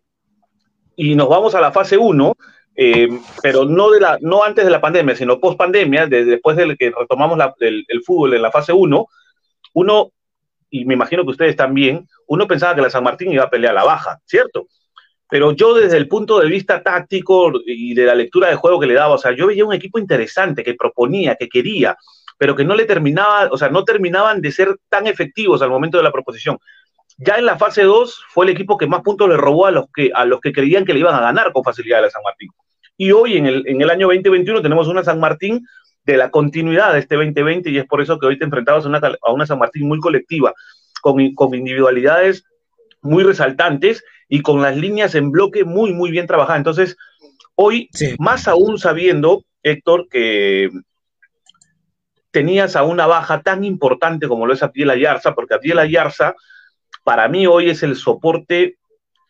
Speaker 7: y nos vamos a la fase 1, eh, pero no, de la, no antes de la pandemia, sino post pandemia, después de que retomamos el, fútbol en la fase 1, uno, y me imagino que ustedes también, uno pensaba que la San Martín iba a pelear a la baja, ¿cierto? Pero yo desde el punto de vista táctico y de la lectura de juego que le daba, o sea, yo veía un equipo interesante que proponía, que quería, pero que no le terminaba, o sea, no terminaban de ser tan efectivos al momento de la proposición. Ya en la fase 2 fue el equipo que más puntos le robó a los que, a los que creían que le iban a ganar con facilidad a la San Martín. Y hoy, en el, en el año 2021, tenemos una San Martín de la continuidad de este 2020 y es por eso que hoy te enfrentabas a una, a una San Martín muy colectiva, con, con individualidades muy resaltantes y con las líneas en bloque muy, muy bien trabajadas. Entonces, hoy, más aún sabiendo, Héctor, que tenías a una baja tan importante como lo es Abdiel Ayarza, porque Abdiel Ayarza, para mí hoy es el soporte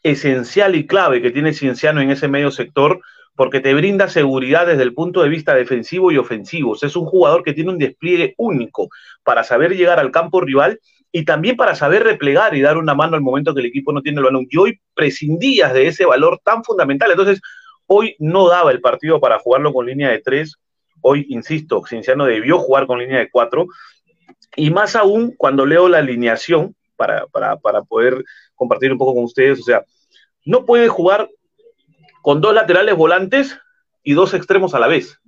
Speaker 7: esencial y clave que tiene Cienciano en ese medio sector, porque te brinda seguridad desde el punto de vista defensivo y ofensivo. es un jugador que tiene un despliegue único para saber llegar al campo rival y también para saber replegar y dar una mano al momento que el equipo no tiene el balón. Y hoy prescindías de ese valor tan fundamental. Entonces, hoy no daba el partido para jugarlo con línea de tres. Hoy, insisto, Cinciano debió jugar con línea de cuatro. Y más aún cuando leo la alineación, para poder compartir un poco con ustedes, o sea, no puede jugar con dos laterales volantes y dos extremos a la vez.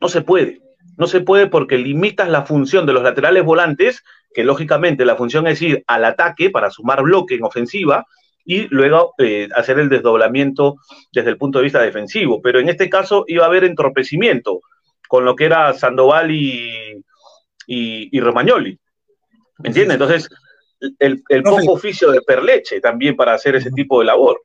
Speaker 7: No se puede. No se puede porque limitas la función de los laterales volantes, que lógicamente la función es ir al ataque para sumar bloque en ofensiva y luego eh, hacer el desdoblamiento desde el punto de vista defensivo. Pero en este caso iba a haber entorpecimiento con lo que era Sandoval y, y, Romagnoli. ¿Me entiendes? Entonces, el, el poco oficio de Perleche también para hacer ese tipo de labor.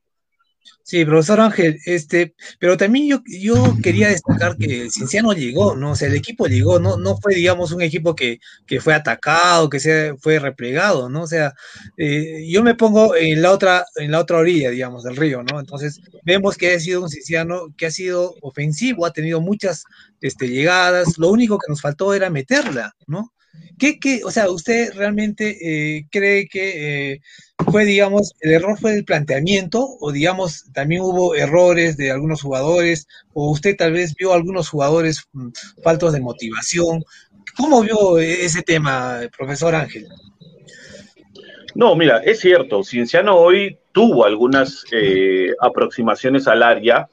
Speaker 6: Sí, profesor Ángel, este, pero también yo, yo quería destacar que el Cienciano llegó, ¿no? O sea, el equipo llegó, no, no fue, digamos, un equipo que, que fue atacado, que se fue replegado, ¿no? O sea, eh, yo me pongo en la otra, en la otra orilla, digamos, del río, ¿no? Entonces, vemos que ha sido un Cienciano que ha sido ofensivo, ha tenido muchas este, llegadas, lo único que nos faltó era meterla, ¿no? ¿Qué, qué, o sea, usted realmente eh, cree que eh, fue, digamos, el error fue el planteamiento o, digamos, también hubo errores de algunos jugadores o usted tal vez vio algunos jugadores mm, faltos de motivación? ¿Cómo vio ese tema, profesor Ángel?
Speaker 7: No, mira, es cierto, Cienciano hoy tuvo algunas eh, aproximaciones al área,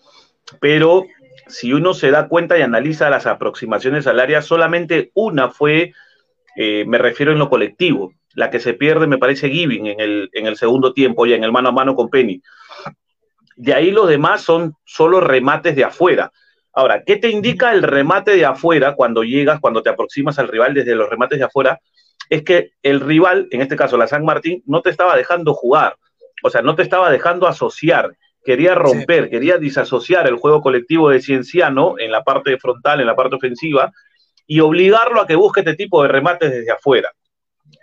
Speaker 7: pero si uno se da cuenta y analiza las aproximaciones al área, solamente una fue eh, me refiero en lo colectivo. La que se pierde me parece Giving en el, en el segundo tiempo, y en el mano a mano con Penny. De ahí los demás son solo remates de afuera. Ahora, ¿qué te indica el remate de afuera cuando llegas, cuando te aproximas al rival desde los remates de afuera? Es que el rival, en este caso la San Martín, no te estaba dejando jugar, o sea, no te estaba dejando asociar, quería romper, quería disasociar el juego colectivo de Cienciano en la parte frontal, en la parte ofensiva, y obligarlo a que busque este tipo de remates desde afuera.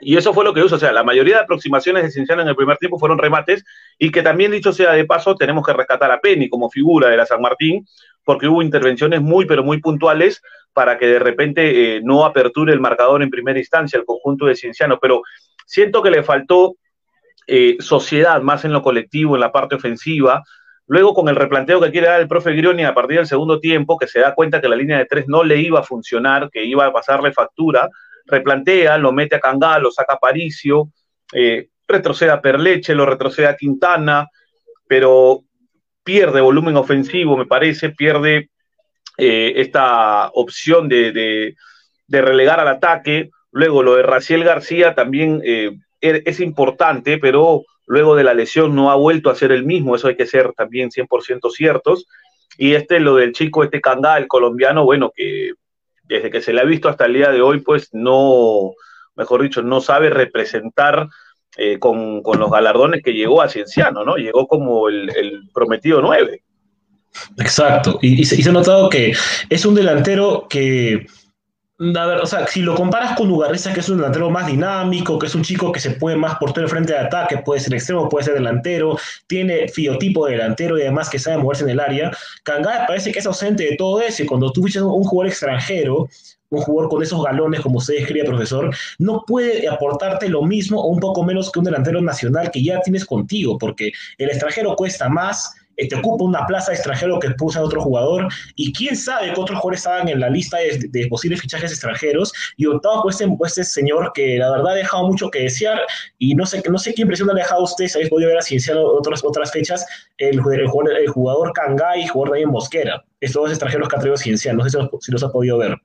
Speaker 7: Y eso fue lo que hizo. O sea, la mayoría de aproximaciones de Cienciano en el primer tiempo fueron remates y que también, dicho sea de paso, tenemos que rescatar a Penny como figura de la San Martín, porque hubo intervenciones muy, pero muy puntuales para que de repente eh, no aperture el marcador en primera instancia el conjunto de Cienciano. Pero siento que le faltó eh, sociedad más en lo colectivo, en la parte ofensiva, Luego, con el replanteo que quiere dar el profe Grioni a partir del segundo tiempo, que se da cuenta que la línea de tres no le iba a funcionar, que iba a pasarle factura, replantea, lo mete a Cangá, lo saca a Paricio, eh, retrocede a Perleche, lo retrocede a Quintana, pero pierde volumen ofensivo, me parece, pierde eh, esta opción de, relegar al ataque. Luego lo de Raciel García también eh, er, es importante, pero luego de la lesión no ha vuelto a ser el mismo, eso hay que ser también 100% ciertos. Y este, lo del chico, este Cangá, el colombiano, bueno, que desde que se le ha visto hasta el día de hoy, pues no, mejor dicho, no sabe representar eh, con, los galardones que llegó a Cienciano, ¿no? Llegó como el, prometido 9.
Speaker 5: Exacto, y, se, ha notado que es un delantero que a ver, o sea, si lo comparas con Ugarriza, que es un delantero más dinámico, que es un chico que se puede más por todo el frente de ataque, puede ser extremo, puede ser delantero, tiene fiotipo de delantero y además que sabe moverse en el área, Kangá parece que es ausente de todo eso y cuando tú fichas un jugador extranjero, un jugador con esos galones, como usted escribe, profesor, no puede aportarte lo mismo o un poco menos que un delantero nacional que ya tienes contigo, porque el extranjero cuesta más, eh, te ocupa una plaza de extranjero que puso a otro jugador, y quién sabe que otros jugadores estaban en la lista de, posibles fichajes extranjeros, y optaba por este, este, señor que la verdad ha dejado mucho que desear, y no sé, no sé qué impresión le ha dejado a usted, si habéis podido ver a Cienciano otras, otras fechas, el, el, jugador, el jugador Kangay y el jugador Daniel Mosquera, estos dos extranjeros que ha traído Cienciano, no sé si los, si los ha podido ver.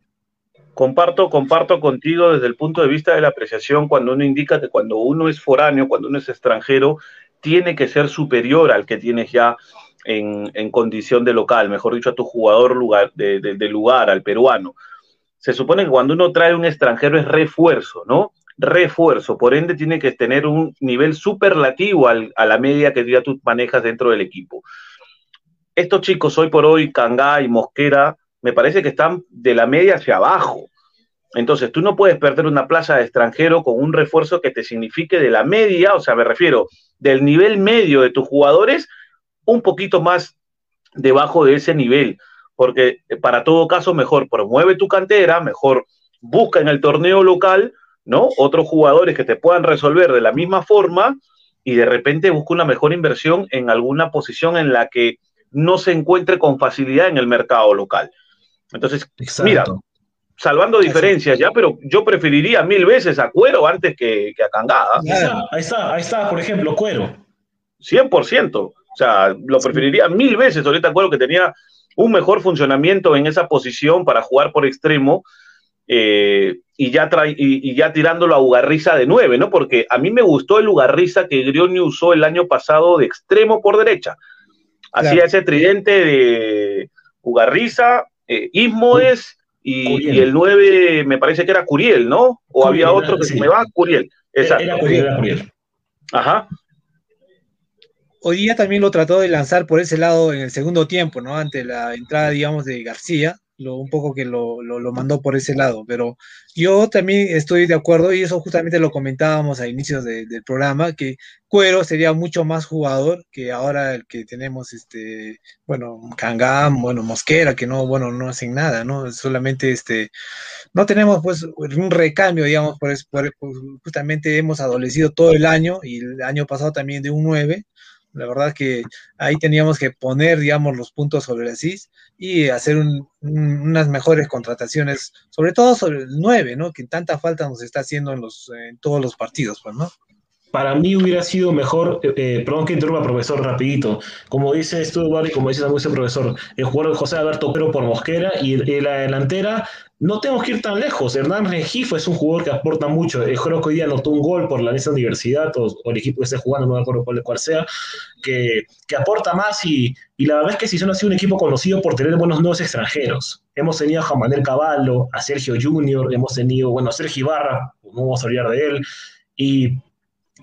Speaker 7: Comparto, comparto contigo desde el punto de vista de la apreciación cuando uno indica que cuando uno es foráneo, cuando uno es extranjero, tiene que ser superior al que tienes ya en, condición de local, mejor dicho, a tu jugador lugar, de, lugar, al peruano. Se supone que cuando uno trae un extranjero es refuerzo, ¿no? Refuerzo, por ende tiene que tener un nivel superlativo a la media que ya tú manejas dentro del equipo. Estos chicos hoy por hoy, Cangá y Mosquera, me parece que están de la media hacia abajo. Entonces, tú no puedes perder una plaza de extranjero con un refuerzo que te signifique de la media, o sea, me refiero del nivel medio de tus jugadores un poquito más debajo de ese nivel, porque eh, para todo caso mejor promueve tu cantera, mejor busca en el torneo local, ¿no? Otros jugadores que te puedan resolver de la misma forma y de repente busca una mejor inversión en alguna posición en la que no se encuentre con facilidad en el mercado local. Entonces, mira, salvando diferencias ya, pero yo preferiría mil veces a Cuero antes que, a Cangada.
Speaker 5: Ahí está, ahí está, por ejemplo, Cuero.
Speaker 7: 100%. O sea, lo preferiría mil veces. Ahorita acuerdo que tenía un mejor funcionamiento en esa posición para jugar por extremo eh, y, ya y, ya tirándolo a Ugarriza de nueve, ¿no? Porque a mí me gustó el Ugarriza que Grioni usó el año pasado de extremo por derecha. Hacía ese tridente de Ugarriza, eh, Ismoes y, el 9 me parece que era Curiel, ¿no? O había otro que se me va, Curiel. Exacto. Era Curiel, era Curiel. Ajá
Speaker 6: hoy día también lo trató de lanzar por ese lado en el segundo tiempo, ¿no? Ante la entrada, digamos, de García, lo, un poco que lo, lo, mandó por ese lado, pero yo también estoy de acuerdo, y eso justamente lo comentábamos a inicios del programa, que Cuero sería mucho más jugador que ahora el que tenemos, este, bueno, Kangam, bueno, Mosquera, que no, bueno, no hacen nada, ¿no? Solamente, este, no tenemos, pues, un recambio, digamos, por, por, justamente hemos adolecido todo el año, y el año pasado también de un 9, la verdad que ahí teníamos que poner, digamos, los puntos sobre las CIS y hacer unas mejores contrataciones, sobre todo sobre el 9, ¿no? Que tanta falta nos está haciendo en, los, en todos los partidos, pues, ¿no?
Speaker 5: Para mí hubiera sido mejor, eh, eh, perdón que interrumpa, profesor, rapidito. Como dice Stuart y como dice también el profesor, el jugador José Alberto Pero por Mosquera y, la delantera, no tenemos que ir tan lejos. Hernán Regifo es un jugador que aporta mucho. El creo que hoy día anotó un gol por la misma universidad o, el equipo que esté jugando, no me acuerdo cuál, sea, que, que, aporta más y, y, la verdad es que si son ha sido un equipo conocido por tener buenos nuevos extranjeros. Hemos tenido a Juan Manuel Caballo, a Sergio Junior, hemos tenido, bueno, a Sergio Ibarra, no vamos a olvidar de él, y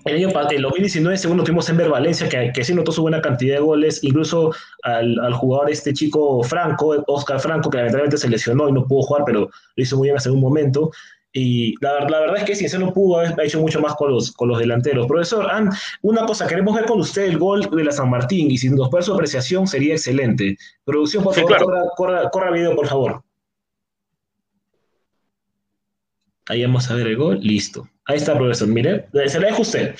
Speaker 5: el año el 2019, segundo tuvimos Enver Valencia, que, que sí notó su buena cantidad de goles, incluso al, al, jugador este chico Franco, Oscar Franco, que lamentablemente se lesionó y no pudo jugar, pero lo hizo muy bien hace un momento. Y la, la, verdad es que si no pudo haber hecho mucho más con los, con los delanteros. Profesor, una cosa, queremos ver con usted el gol de la San Martín y si nos puede su apreciación sería excelente. Producción, por favor, corra, corra, corra video, por favor. Ahí vamos a ver el gol, listo. Ahí está, profesor. Mire, se le dejo usted.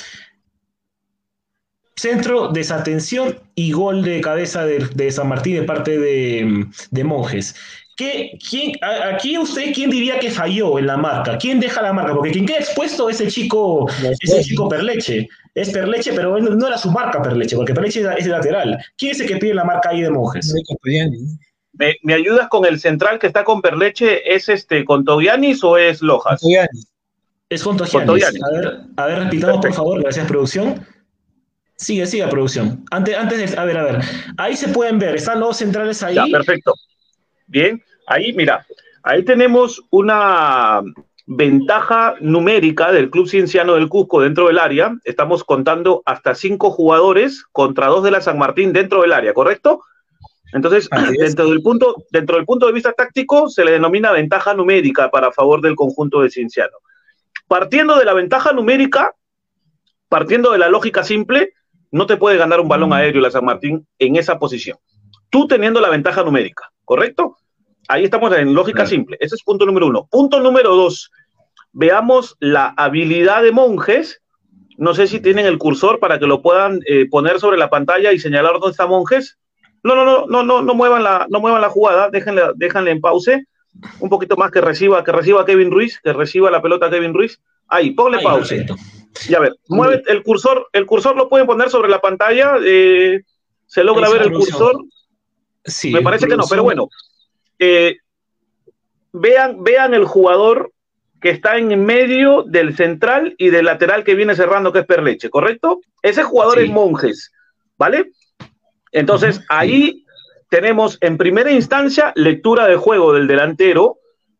Speaker 5: centro, desatención y gol de cabeza de, San Martín de parte de, de Monjes. ¿Qué, quién, aquí usted, ¿quién diría que falló en la marca? ¿Quién deja la marca? Porque quien queda expuesto es el chico, ese chico Perleche. Es Perleche, pero no era su marca Perleche, porque Perleche es lateral. ¿Quién es el que pide la marca ahí de Monjes?
Speaker 7: ¿Me, ayudas con el central que está con Perleche? ¿Es este con Togianis o es Lojas?
Speaker 5: Es con Togianis. A ver, a ver, repitamos por favor, gracias producción. Sigue, sigue producción. Antes, antes de, a ver, a ver. Ahí se pueden ver, están los centrales ahí.
Speaker 7: Ya, perfecto. Bien, ahí mira, ahí tenemos una ventaja numérica del Club Cienciano del Cusco dentro del área. Estamos contando hasta cinco jugadores contra dos de la San Martín dentro del área, ¿correcto? Entonces, dentro del, punto, dentro del punto de vista táctico, se le denomina ventaja numérica para favor del conjunto de Cienciano. Partiendo de la ventaja numérica, partiendo de la lógica simple, no te puede ganar un balón aéreo la San Martín en esa posición. Tú teniendo la ventaja numérica. ¿correcto? Ahí estamos en lógica simple. Ese es punto número uno. Punto número dos. Veamos la habilidad de monjes. No sé si tienen el cursor para que lo puedan eh, poner sobre la pantalla y señalar dónde está monjes. No, no, no, no, no, no muevan la, no muevan la jugada, déjenle, déjenle en pause. Un poquito más que reciba, que reciba Kevin Ruiz, que reciba la pelota Kevin Ruiz. Ahí, ponle pause. Y a ver, mueve el cursor, el cursor lo pueden poner sobre la pantalla. Eh, se logra ver el cursor. Me parece que no, pero bueno. Eh, vean, vean el jugador que está en medio del central y del lateral que viene cerrando, que es Perleche, ¿correcto? Ese jugador es Monjes, ¿vale? Entonces, ahí tenemos en primera instancia lectura de juego del delantero,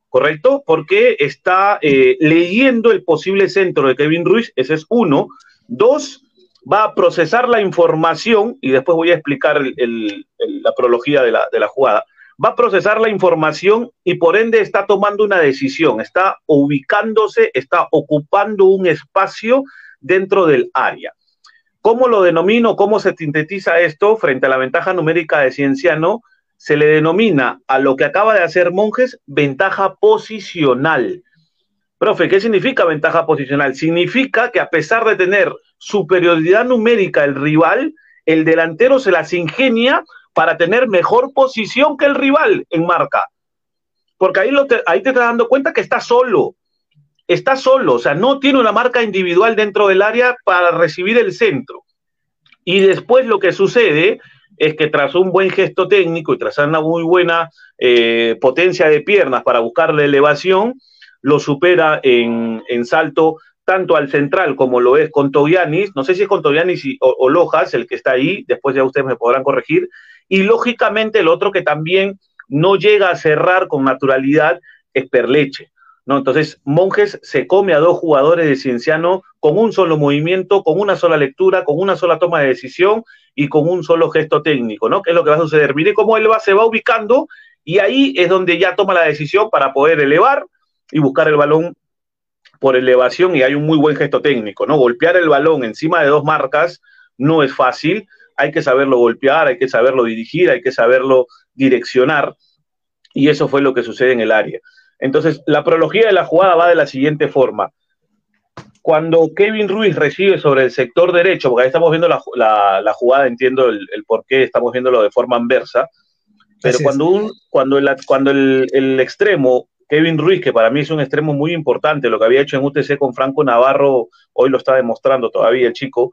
Speaker 7: ¿correcto? Porque está eh, leyendo el posible centro de Kevin Ruiz, ese es uno. Dos, va a procesar la información, y después voy a explicar la prología de la jugada, va a procesar la información y por ende está tomando una decisión, está ubicándose, está ocupando un espacio dentro del área. ¿Cómo lo denomino? ¿Cómo se sintetiza esto frente a la ventaja numérica de Cienciano? Se le denomina a lo que acaba de hacer Monjes ventaja posicional. Profe, ¿qué significa ventaja posicional? Significa que a pesar de tener superioridad numérica el rival, el delantero se las ingenia para tener mejor posición que el rival en marca. Porque ahí, te, ahí te estás dando cuenta que está solo. Está solo, o sea, no tiene una marca individual dentro del área para recibir el centro. Y después lo que sucede es que tras un buen gesto técnico y tras una muy buena eh, potencia de piernas para buscar la elevación, lo supera en, en salto tanto al central como lo es con Togianis, no sé si es con Togianis o, Lojas, el que está ahí, después ya ustedes me podrán corregir, y lógicamente el otro que también no llega a cerrar con naturalidad es Perleche. Entonces, Monjes se come a dos jugadores de Cienciano con un solo movimiento, con una sola lectura, con una sola toma de decisión y con un solo gesto técnico, ¿no? ¿Qué es lo que va a suceder? Mire cómo él se va ubicando y ahí es donde ya toma la decisión para poder elevar y buscar el balón por elevación y hay un muy buen gesto técnico, ¿no? Golpear el balón encima de dos marcas no es fácil, hay que saberlo golpear, hay que saberlo dirigir, hay que saberlo direccionar y eso fue lo que sucede en el área. Entonces, la prología de la jugada va de la siguiente forma. Cuando Kevin Ruiz recibe sobre el sector derecho, porque ahí estamos viendo la, jugada, entiendo el, por qué estamos viéndolo de forma inversa, pero cuando, un, cuando, el, cuando el extremo Kevin Ruiz, que para mí es un extremo muy importante, lo que había hecho en UTC con Franco Navarro, hoy lo está demostrando todavía el chico,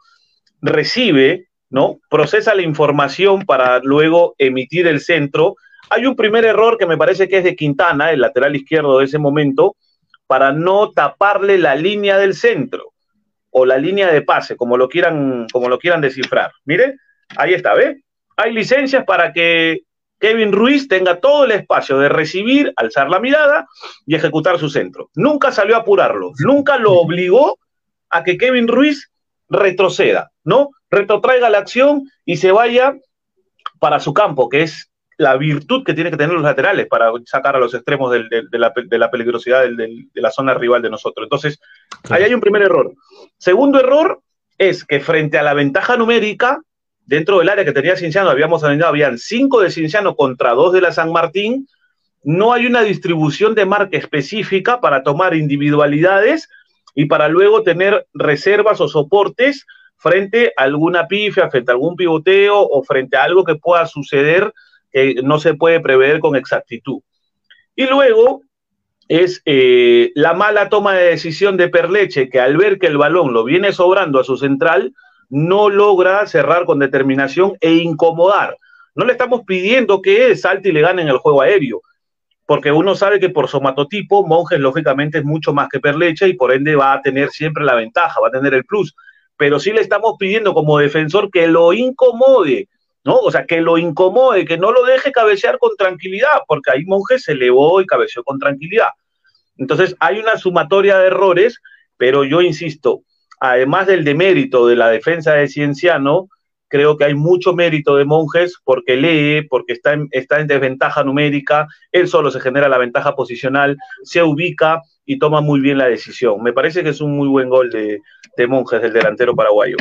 Speaker 7: recibe, ¿no? Procesa la información para luego emitir el centro. Hay un primer error que me parece que es de Quintana, el lateral izquierdo de ese momento, para no taparle la línea del centro o la línea de pase, como lo quieran, como lo quieran descifrar. Mire, ahí está, ¿ve? Hay licencias para que Kevin Ruiz tenga todo el espacio de recibir, alzar la mirada y ejecutar su centro. Nunca salió a apurarlo, nunca lo obligó a que Kevin Ruiz retroceda, ¿no? Retrotraiga la acción y se vaya para su campo, que es la virtud que tienen que tener los laterales para sacar a los extremos de, la, peligrosidad de la zona rival de nosotros. Entonces, ahí hay un primer error. Segundo error es que frente a la ventaja numérica, dentro del área que tenía Cinciano, habíamos analizado, habían cinco de Cinciano contra dos de la San Martín, no hay una distribución de marca específica para tomar individualidades y para luego tener reservas o soportes frente a alguna pifia, frente a algún pivoteo o frente a algo que pueda suceder que no se puede prever con exactitud. Y luego es eh, la mala toma de decisión de Perleche, que al ver que el balón lo viene sobrando a su central, no logra cerrar con determinación e incomodar. No le estamos pidiendo que salte y le gane en el juego aéreo, porque uno sabe que por somatotipo, Monjes lógicamente es mucho más que Perleche y por ende va a tener siempre la ventaja, va a tener el plus. Pero sí le estamos pidiendo como defensor que lo incomode, ¿no? O sea, que lo incomode, que no lo deje cabecear con tranquilidad, porque ahí Monjes se elevó y cabeceó con tranquilidad. Entonces, hay una sumatoria de errores, pero yo insisto, además del demérito de la defensa de Cienciano, creo que hay mucho mérito de Monjes porque lee, porque está en, está en desventaja numérica, él solo se genera la ventaja posicional, se ubica y toma muy bien la decisión. Me parece que es un muy buen gol de, de Monjes, del delantero paraguayo.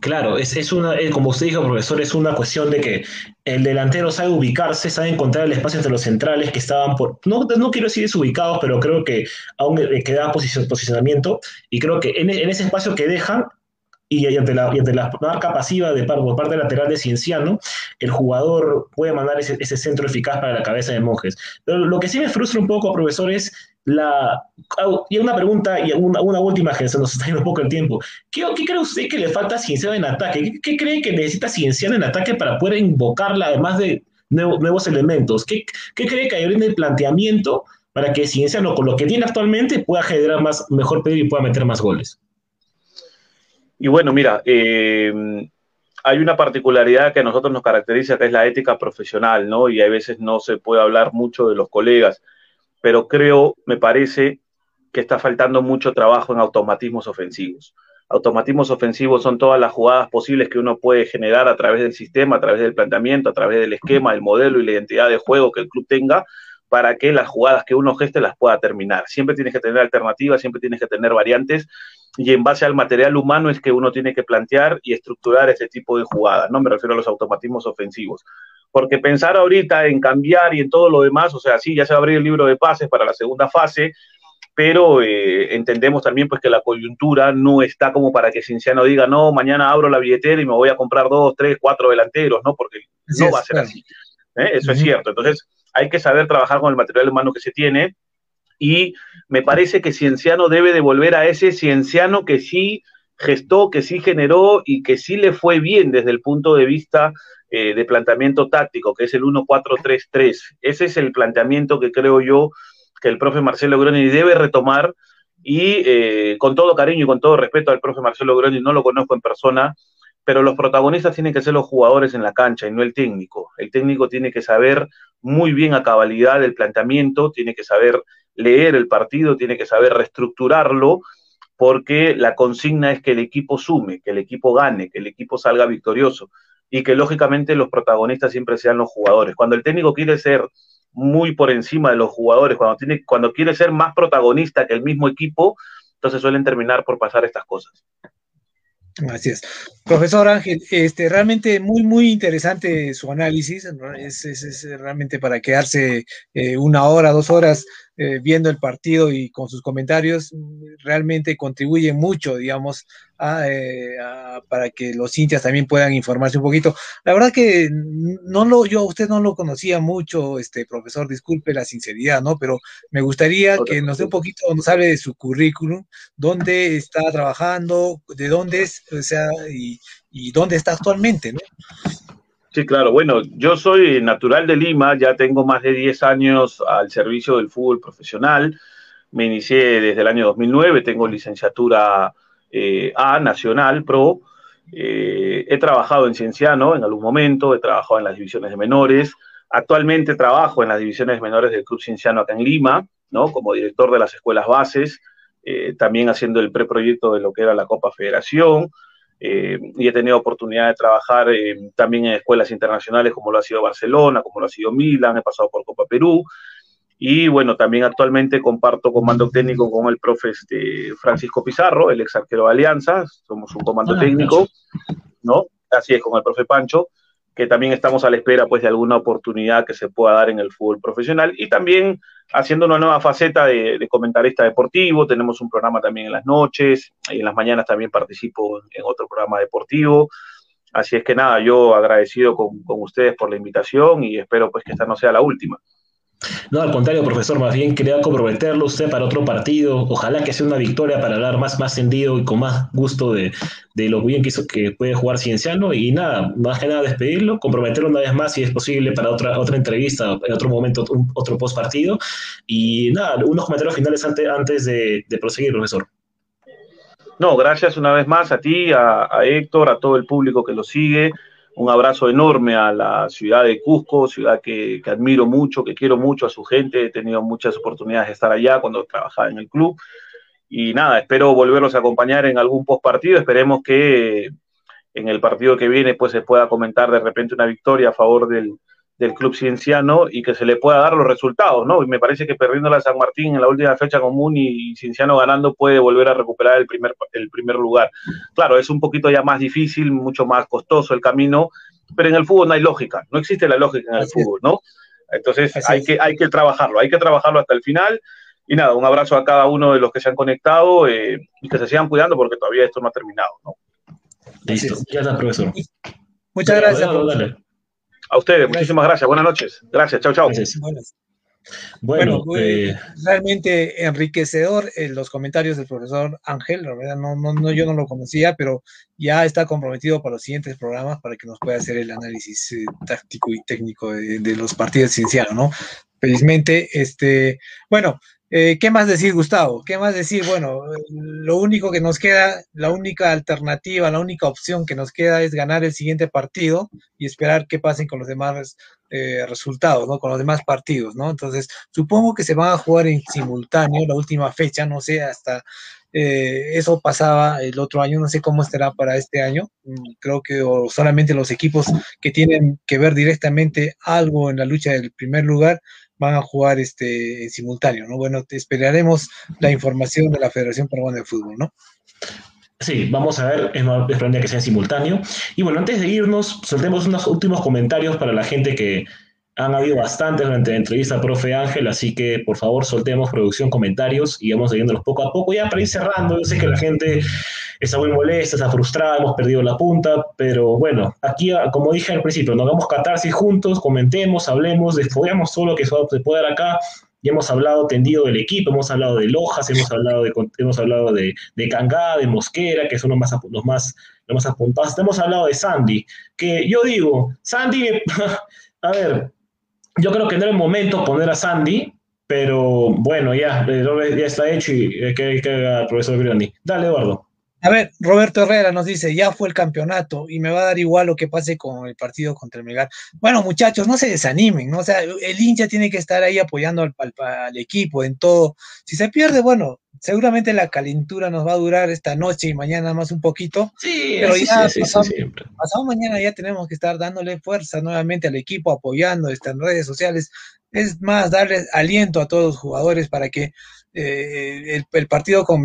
Speaker 5: Claro, es, es una, eh, como usted dijo, profesor, es una cuestión de que el delantero sabe ubicarse, sabe encontrar el espacio entre los centrales que estaban por, no, no quiero decir desubicados, pero creo que aún queda posicionamiento, y creo que en, ese espacio que dejan, y ante la, la marca pasiva de por parte lateral de Cienciano, el jugador puede mandar ese, ese, centro eficaz para la cabeza de Monjes. Pero lo que sí me frustra un poco, profesor, es la... Y una pregunta y una, última que se nos está yendo un poco el tiempo. ¿Qué, cree usted que le falta a Cienciano en ataque? ¿Qué, ¿Qué, cree que necesita Cienciano en ataque para poder invocarla, además de nuevo, nuevos elementos? ¿Qué, ¿Qué cree que hay en el planteamiento para que Cienciano, con lo que tiene actualmente, pueda generar más, mejor pedido y pueda meter más goles?
Speaker 7: Y bueno, mira, eh, hay una particularidad que a nosotros nos caracteriza, que es la ética profesional, ¿no? Y a veces no se puede hablar mucho de los colegas, pero creo, me parece que está faltando mucho trabajo en automatismos ofensivos. Automatismos ofensivos son todas las jugadas posibles que uno puede generar a través del sistema, a través del planteamiento, a través del esquema, el modelo y la identidad de juego que el club tenga para que las jugadas que uno geste las pueda terminar. Siempre tienes que tener alternativas, siempre tienes que tener variantes y en base al material humano es que uno tiene que plantear y estructurar ese tipo de jugadas, ¿no? Me refiero a los automatismos ofensivos. Porque pensar ahorita en cambiar y en todo lo demás, o sea, sí, ya se va a abrir el libro de pases para la segunda fase, pero eh, entendemos también pues que la coyuntura no está como para que Cinciano diga, no, mañana abro la billetera y me voy a comprar dos, tres, cuatro delanteros, ¿no? Porque sí, no va a ser claro. así. ¿eh? Eso uh -huh. es cierto. Entonces, hay que saber trabajar con el material humano que se tiene y me parece que Cienciano debe devolver a ese Cienciano que sí gestó, que sí generó y que sí le fue bien desde el punto de vista eh, de planteamiento táctico, que es el 1-4-3-3. Ese es el planteamiento que creo yo que el profe Marcelo Groni debe retomar y eh, con todo cariño y con todo respeto al profe Marcelo Groni, no lo conozco en persona, pero los protagonistas tienen que ser los jugadores en la cancha y no el técnico. El técnico tiene que saber muy bien a cabalidad el planteamiento, tiene que saber leer el partido, tiene que saber reestructurarlo, porque la consigna es que el equipo sume, que el equipo gane, que el equipo salga victorioso y que lógicamente los protagonistas siempre sean los jugadores. Cuando el técnico quiere ser muy por encima de los jugadores, cuando, tiene, cuando quiere ser más protagonista que el mismo equipo, entonces suelen terminar por pasar estas cosas.
Speaker 6: Así es. Profesor Ángel, este, realmente muy, muy interesante su análisis. es, realmente para quedarse eh, una hora, dos horas eh, viendo el partido y con sus comentarios. Realmente contribuye mucho, digamos, a, eh, a, para que los hinchas también puedan informarse un poquito. La verdad que no lo, yo a usted no lo conocía mucho, este profesor, disculpe la sinceridad, ¿no? Pero me gustaría que nos dé un poquito, nos hable de su currículum, dónde está trabajando, de dónde es, o sea, y, y dónde está actualmente, ¿no?
Speaker 7: Sí, claro. Bueno, yo soy natural de Lima, ya tengo más de 10 años al servicio del fútbol profesional. Me inicié desde el año 2009, tengo licenciatura eh, A, Nacional, Pro. Eh, he trabajado en Cienciano en algún momento, he trabajado en las divisiones de menores. Actualmente trabajo en las divisiones menores del Club Cienciano acá en Lima, ¿no? Como director de las escuelas bases, eh, también haciendo el preproyecto de lo que era la Copa Federación. Eh, y he tenido oportunidad de trabajar eh, también en escuelas internacionales como lo ha sido Barcelona, como lo ha sido Milan, he pasado por Copa Perú. Y bueno, también actualmente comparto comando técnico con el profe este, Francisco Pizarro, el ex arquero de Alianza, somos un comando técnico, ¿no? Así es, con el profe Pancho, que también estamos a la espera pues de alguna oportunidad que se pueda dar en el fútbol profesional. Y también haciendo una nueva faceta de, comentarista deportivo. Tenemos un programa también en las noches y en las mañanas también participo en, otro programa deportivo. Así es que nada, yo agradecido con, con ustedes por la invitación y espero pues que esta no sea la última.
Speaker 5: No, al contrario, profesor, más bien quería comprometerlo usted para otro partido. Ojalá que sea una victoria para hablar más, más tendido y con más gusto de, lo bien que, hizo, que puede jugar Cienciano. Y nada, más que nada despedirlo, comprometerlo una vez más si es posible para otra, otra entrevista, en otro momento, otro post partido. Y nada, unos comentarios finales antes, antes de, proseguir, profesor.
Speaker 7: No, gracias una vez más a ti, a, a Héctor, a todo el público que lo sigue un abrazo enorme a la ciudad de Cusco, ciudad que, admiro mucho, que quiero mucho a su gente. He tenido muchas oportunidades de estar allá cuando trabajaba en el club. Y nada, espero volverlos a acompañar en algún post partido. Esperemos que en el partido que viene pues se pueda comentar de repente una victoria a favor del, del club cienciano y que se le pueda dar los resultados, ¿no? Y me parece que perdiendo la San Martín en la última fecha común y Cienciano ganando puede volver a recuperar el primer, el primer lugar. Claro, es un poquito ya más difícil, mucho más costoso el camino, pero en el fútbol no hay lógica, no existe la lógica en el fútbol, ¿no? Entonces hay que, hay que trabajarlo, hay que trabajarlo hasta el final. Y nada, un abrazo a cada uno de los que se han conectado eh, y que se sigan cuidando porque todavía esto no ha terminado, ¿no?
Speaker 5: Listo, ya está, profesor.
Speaker 6: Muchas gracias.
Speaker 7: A ustedes, muchísimas gracias. Buenas noches. Gracias, chao, chao.
Speaker 6: Bueno, eh, realmente enriquecedor eh, los comentarios del profesor Ángel, la verdad, no, no, yo no lo conocía, pero ya está comprometido para los siguientes programas para que nos pueda hacer el análisis eh, táctico y técnico de, de los partidos ciencianos, ¿no? Felizmente, este, bueno, eh, ¿Qué más decir, Gustavo? ¿Qué más decir? Bueno, lo único que nos queda, la única alternativa, la única opción que nos queda es ganar el siguiente partido y esperar qué pasen con los demás eh, resultados, ¿no? Con los demás partidos, ¿no? Entonces, supongo que se van a jugar en simultáneo la última fecha, no sé, hasta eh, eso pasaba el otro año, no sé cómo estará para este año. Mm, creo que solamente los equipos que tienen que ver directamente algo en la lucha del primer lugar van a jugar este en simultáneo, ¿no? Bueno, te esperaremos la información de la Federación Peruana de Fútbol, ¿no?
Speaker 5: Sí, vamos a ver, es más que sea en simultáneo. Y bueno, antes de irnos, soltemos unos últimos comentarios para la gente que, han habido bastantes durante la entrevista profe Ángel, así que por favor soltemos producción, comentarios y vamos leyéndolos poco a poco ya para ir cerrando. Yo sé que la gente está muy molesta, está frustrada, hemos perdido la punta, pero bueno, aquí, como dije al principio, nos hagamos catarsis juntos, comentemos, hablemos, desfoguemos todo lo que se puede dar acá. Ya hemos hablado tendido del equipo, hemos hablado de Lojas, hemos hablado de, hemos hablado de, de Cangá, de Mosquera, que son los más, los más, los más apuntados. Hemos hablado de Sandy, que yo digo, Sandy, a ver, yo creo que no era el momento poner a Sandy, pero bueno, ya, ya está hecho y que, que haga el profesor Grioni. Dale, Eduardo.
Speaker 6: A ver, Roberto Herrera nos dice, ya fue el campeonato y me va a dar igual lo que pase con el partido contra el Melgar. Bueno, muchachos, no se desanimen, ¿no? O sea, el hincha tiene que estar ahí apoyando al, al, equipo en todo. Si se pierde, bueno, seguramente la calentura nos va a durar esta noche y mañana más un poquito.
Speaker 5: Sí, pero ya sí, siempre.
Speaker 6: pasado mañana ya tenemos que estar dándole fuerza nuevamente al equipo, apoyando, está en redes sociales. Es más, darle aliento a todos los jugadores para que eh, el, el partido con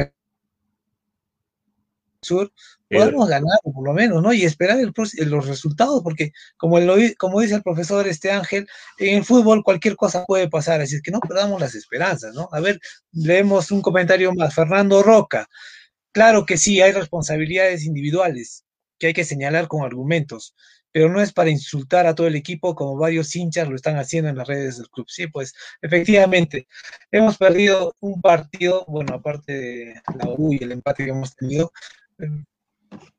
Speaker 6: Sur, podemos ganar por lo menos, ¿no? Y esperar los resultados, porque como, lo, como dice el profesor este Ángel, en el fútbol cualquier cosa puede pasar, así es que no perdamos las esperanzas, ¿no? A ver, leemos un comentario más. Fernando Roca, claro que sí, hay responsabilidades individuales que hay que señalar con argumentos, pero no es para insultar a todo el equipo como varios hinchas lo están haciendo en las redes del club. Sí, pues efectivamente, hemos perdido un partido, bueno, aparte de la U y el empate que hemos tenido,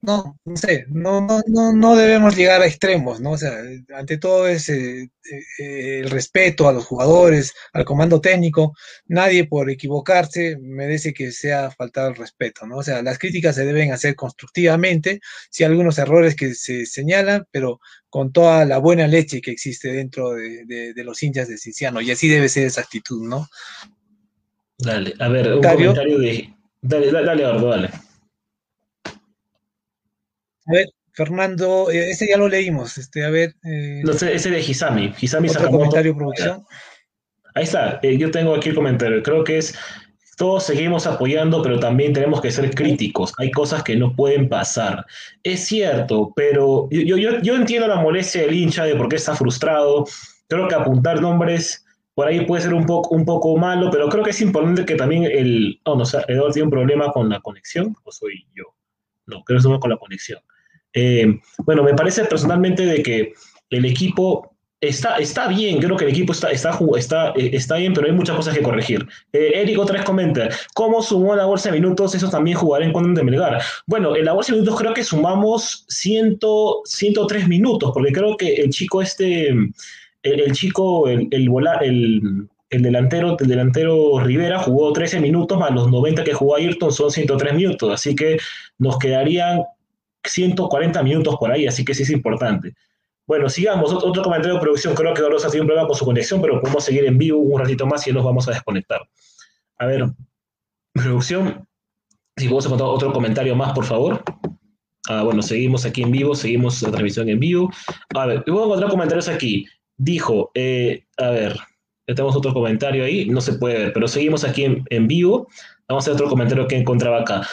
Speaker 6: no, no sé, no, no, no, no debemos llegar a extremos, ¿no? O sea, ante todo es eh, eh, el respeto a los jugadores, al comando técnico, nadie por equivocarse merece que sea faltado el respeto, ¿no? O sea, las críticas se deben hacer constructivamente, si hay algunos errores que se señalan, pero con toda la buena leche que existe dentro de, los hinchas de Cinciano, y así debe ser esa actitud, ¿no?
Speaker 5: Dale, a ver, un comentario de... Dale, dale, dale, dale.
Speaker 6: A ver, Fernando, eh, ese ya lo leímos. Este, a ver. Eh,
Speaker 5: ese de Hisami. Hisami
Speaker 6: otro comentario, producción.
Speaker 5: Ahí está. Eh, yo tengo aquí el comentario. Creo que es. Todos seguimos apoyando, pero también tenemos que ser críticos. Hay cosas que no pueden pasar. Es cierto, pero yo, yo, yo entiendo la molestia del hincha de por qué está frustrado. Creo que apuntar nombres por ahí puede ser un poco, un poco malo, pero creo que es importante que también el... Oh, no, o sea, Eduardo tiene un problema con la conexión, o soy yo. No, creo que es con la conexión. Eh, bueno, me parece personalmente de que el equipo está, está bien, creo que el equipo está, está, está, eh, está bien, pero hay muchas cosas que corregir. Eh, Eric otra vez comenta, ¿cómo sumó la bolsa de minutos? Eso también jugará en cuando de Melgar. Bueno, en la bolsa de minutos creo que sumamos 100, 103 minutos, porque creo que el chico este, el, chico, el, el, el, el delantero, el delantero Rivera jugó 13 minutos, más los 90 que jugó Ayrton son 103 minutos, así que nos quedarían 140 minutos por ahí, así que sí es importante. Bueno, sigamos. Otro, comentario de producción. Creo que Orosa tiene un problema con su conexión, pero podemos seguir en vivo un ratito más y nos vamos a desconectar. A ver, producción, si podemos encontrar otro comentario más, por favor. Ah, bueno, seguimos aquí en vivo, seguimos la transmisión en vivo. A ver, voy a encontrar comentarios aquí. Dijo, eh, a ver, tenemos otro comentario ahí, no se puede ver, pero seguimos aquí en, en vivo. Vamos a ver otro comentario que encontraba acá.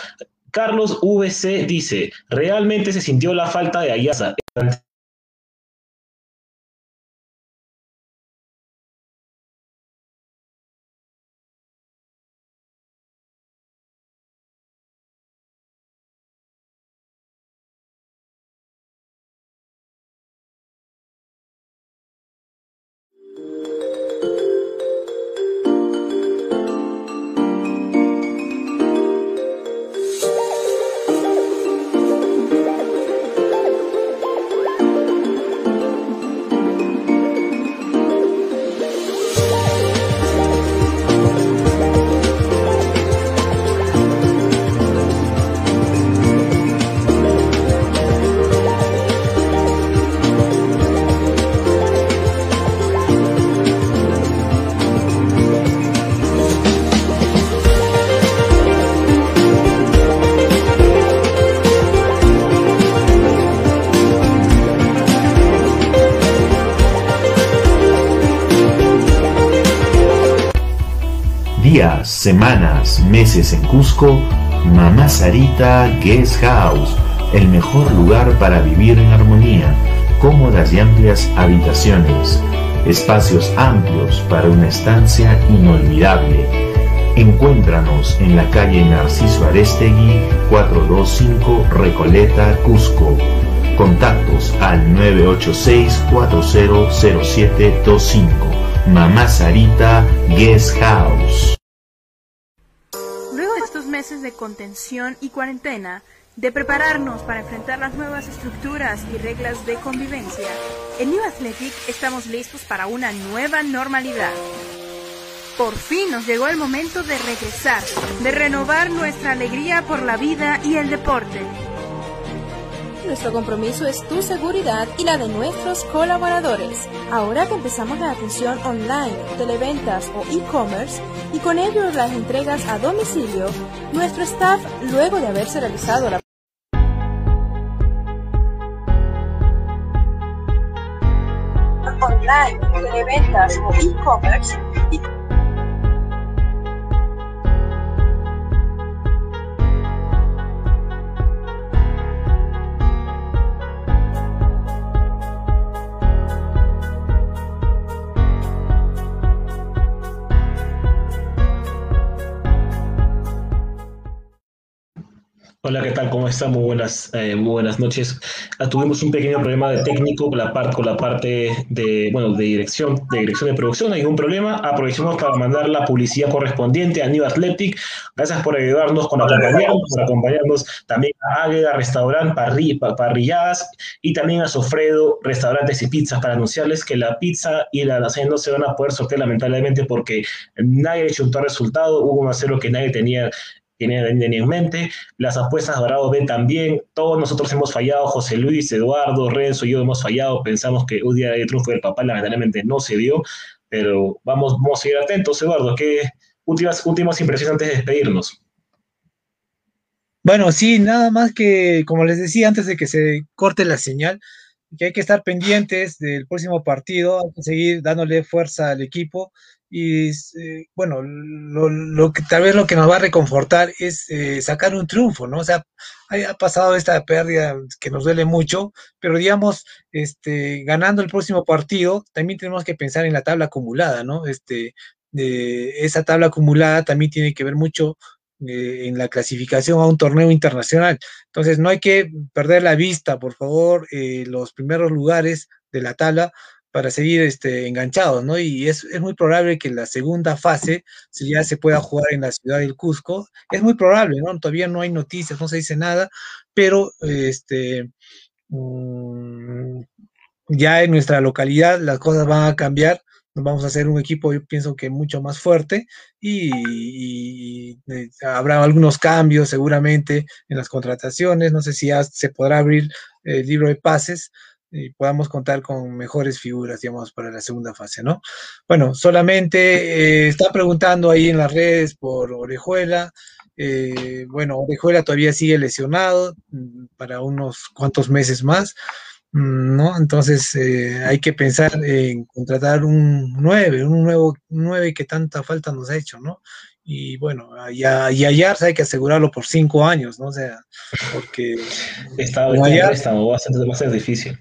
Speaker 5: Carlos VC dice, realmente se sintió la falta de Ayasa.
Speaker 2: Semanas, meses en Cusco, Mamá Sarita Guest House, el mejor lugar para vivir en armonía, cómodas y amplias habitaciones, espacios amplios para una estancia inolvidable. Encuéntranos en la calle Narciso Arestegui 425 Recoleta, Cusco. Contactos al 986-400725. Mamá Sarita Guest House
Speaker 3: contención y cuarentena, de prepararnos para enfrentar las nuevas estructuras y reglas de convivencia, en New Athletic estamos listos para una nueva normalidad. Por fin nos llegó el momento de regresar, de renovar nuestra alegría por la vida y el deporte.
Speaker 4: Nuestro compromiso es tu seguridad y la de nuestros colaboradores. Ahora que empezamos la atención online, televentas o e-commerce y con ello las entregas a domicilio, nuestro staff, luego de haberse realizado la online, televentas o e-commerce
Speaker 5: Hola, ¿qué tal? ¿Cómo están? Muy buenas, eh, muy buenas noches. Ah, tuvimos un pequeño problema de técnico con la, parte, con la parte de, bueno, de dirección, de dirección de producción. Hay un problema. Aprovechamos para mandar la publicidad correspondiente a New Athletic. Gracias por ayudarnos con acompañarnos, por acompañarnos también a Águeda Restaurant parri, Parrilladas y también a Sofredo Restaurantes y Pizzas para anunciarles que la pizza y la lasaña no se van a poder sortear lamentablemente porque nadie ha hecho un resultado. Hubo un acero que nadie tenía tienen en mente. Las apuestas Bravo B también. Todos nosotros hemos fallado. José Luis, Eduardo, Renzo y yo hemos fallado. Pensamos que un día de triunfo del papá lamentablemente no se dio. Pero vamos, vamos a seguir atentos, Eduardo. ¿Qué últimas, últimas impresiones antes de despedirnos?
Speaker 6: Bueno, sí, nada más que, como les decía antes de que se corte la señal, que hay que estar pendientes del próximo partido, hay que seguir dándole fuerza al equipo y eh, bueno, lo, que tal vez lo que nos va a reconfortar es eh, sacar un triunfo, ¿no? O sea, ha pasado esta pérdida que nos duele mucho, pero digamos, este, ganando el próximo partido, también tenemos que pensar en la tabla acumulada, ¿no? Este, de esa tabla acumulada también tiene que ver mucho eh, en la clasificación a un torneo internacional. Entonces, no hay que perder la vista, por favor, los primeros lugares de la tabla, para seguir este, enganchados, ¿no? Y es, es, muy probable que la segunda fase si ya se pueda jugar en la ciudad del Cusco. Es muy probable, ¿no? Todavía no hay noticias, no se dice nada, pero este, um, ya en nuestra localidad las cosas van a cambiar. Vamos a hacer un equipo, yo pienso que mucho más fuerte y, y, habrá algunos cambios seguramente en las contrataciones. No sé si ya se podrá abrir el libro de pases, y podamos contar con mejores figuras, digamos, para la segunda fase, ¿no? Bueno, solamente eh, está preguntando ahí en las redes por Orejuela. Eh, bueno, Orejuela todavía sigue lesionado mm, para unos cuantos meses más, mm, ¿no? Entonces eh, hay que pensar en contratar un 9, un nuevo 9 que tanta falta nos ha hecho, ¿no? Y bueno, y a, y hay que asegurarlo por cinco años, ¿no? O sea, porque...
Speaker 5: Está, está, va, a ser, va a ser difícil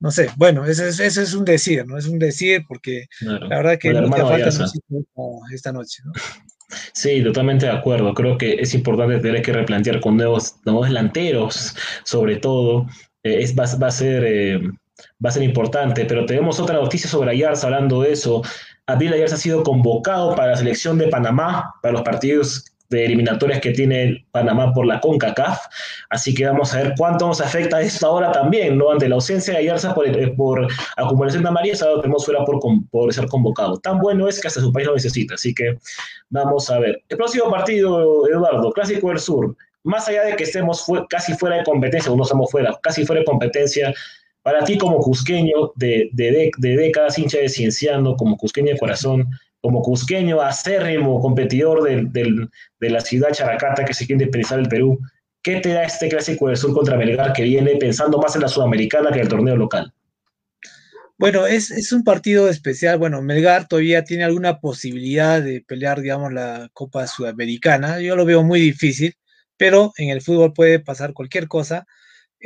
Speaker 6: no sé, bueno, ese, es un decir, ¿no? Es un decir porque la verdad que no falta esta noche, ¿no?
Speaker 5: Sí, totalmente de acuerdo. Creo que es importante tener que replantear con nuevos, nuevos delanteros, sobre todo. Eh, es, va, a ser, eh, va a ser importante, pero tenemos otra noticia sobre Ayarza hablando de eso. Abril Ayarza ha sido convocado para la selección de Panamá, para los partidos de eliminatorias que tiene Panamá por la CONCACAF. Así que vamos a ver cuánto nos afecta esto ahora también, ¿no? Ante la ausencia de Ayarza por, eh, por acumulación de amarillas, ahora tenemos fuera por, por ser convocado. Tan bueno es que hasta su país lo necesita. Así que vamos a ver. El próximo partido, Eduardo, Clásico del Sur. Más allá de que estemos casi fuera de competencia, o no estamos fuera, casi fuera de competencia, para ti como cusqueño de, de, de décadas, hincha de Cienciano, como cusqueño de corazón, como cusqueño acérrimo competidor de la ciudad Characata que se quiere independizar el Perú, ¿qué te da este clásico del sur contra Melgar que viene pensando más en la sudamericana que en el torneo local?
Speaker 6: Bueno, es, es, un partido especial. Bueno, Melgar todavía tiene alguna posibilidad de pelear, digamos, la Copa Sudamericana. Yo lo veo muy difícil, pero en el fútbol puede pasar cualquier cosa.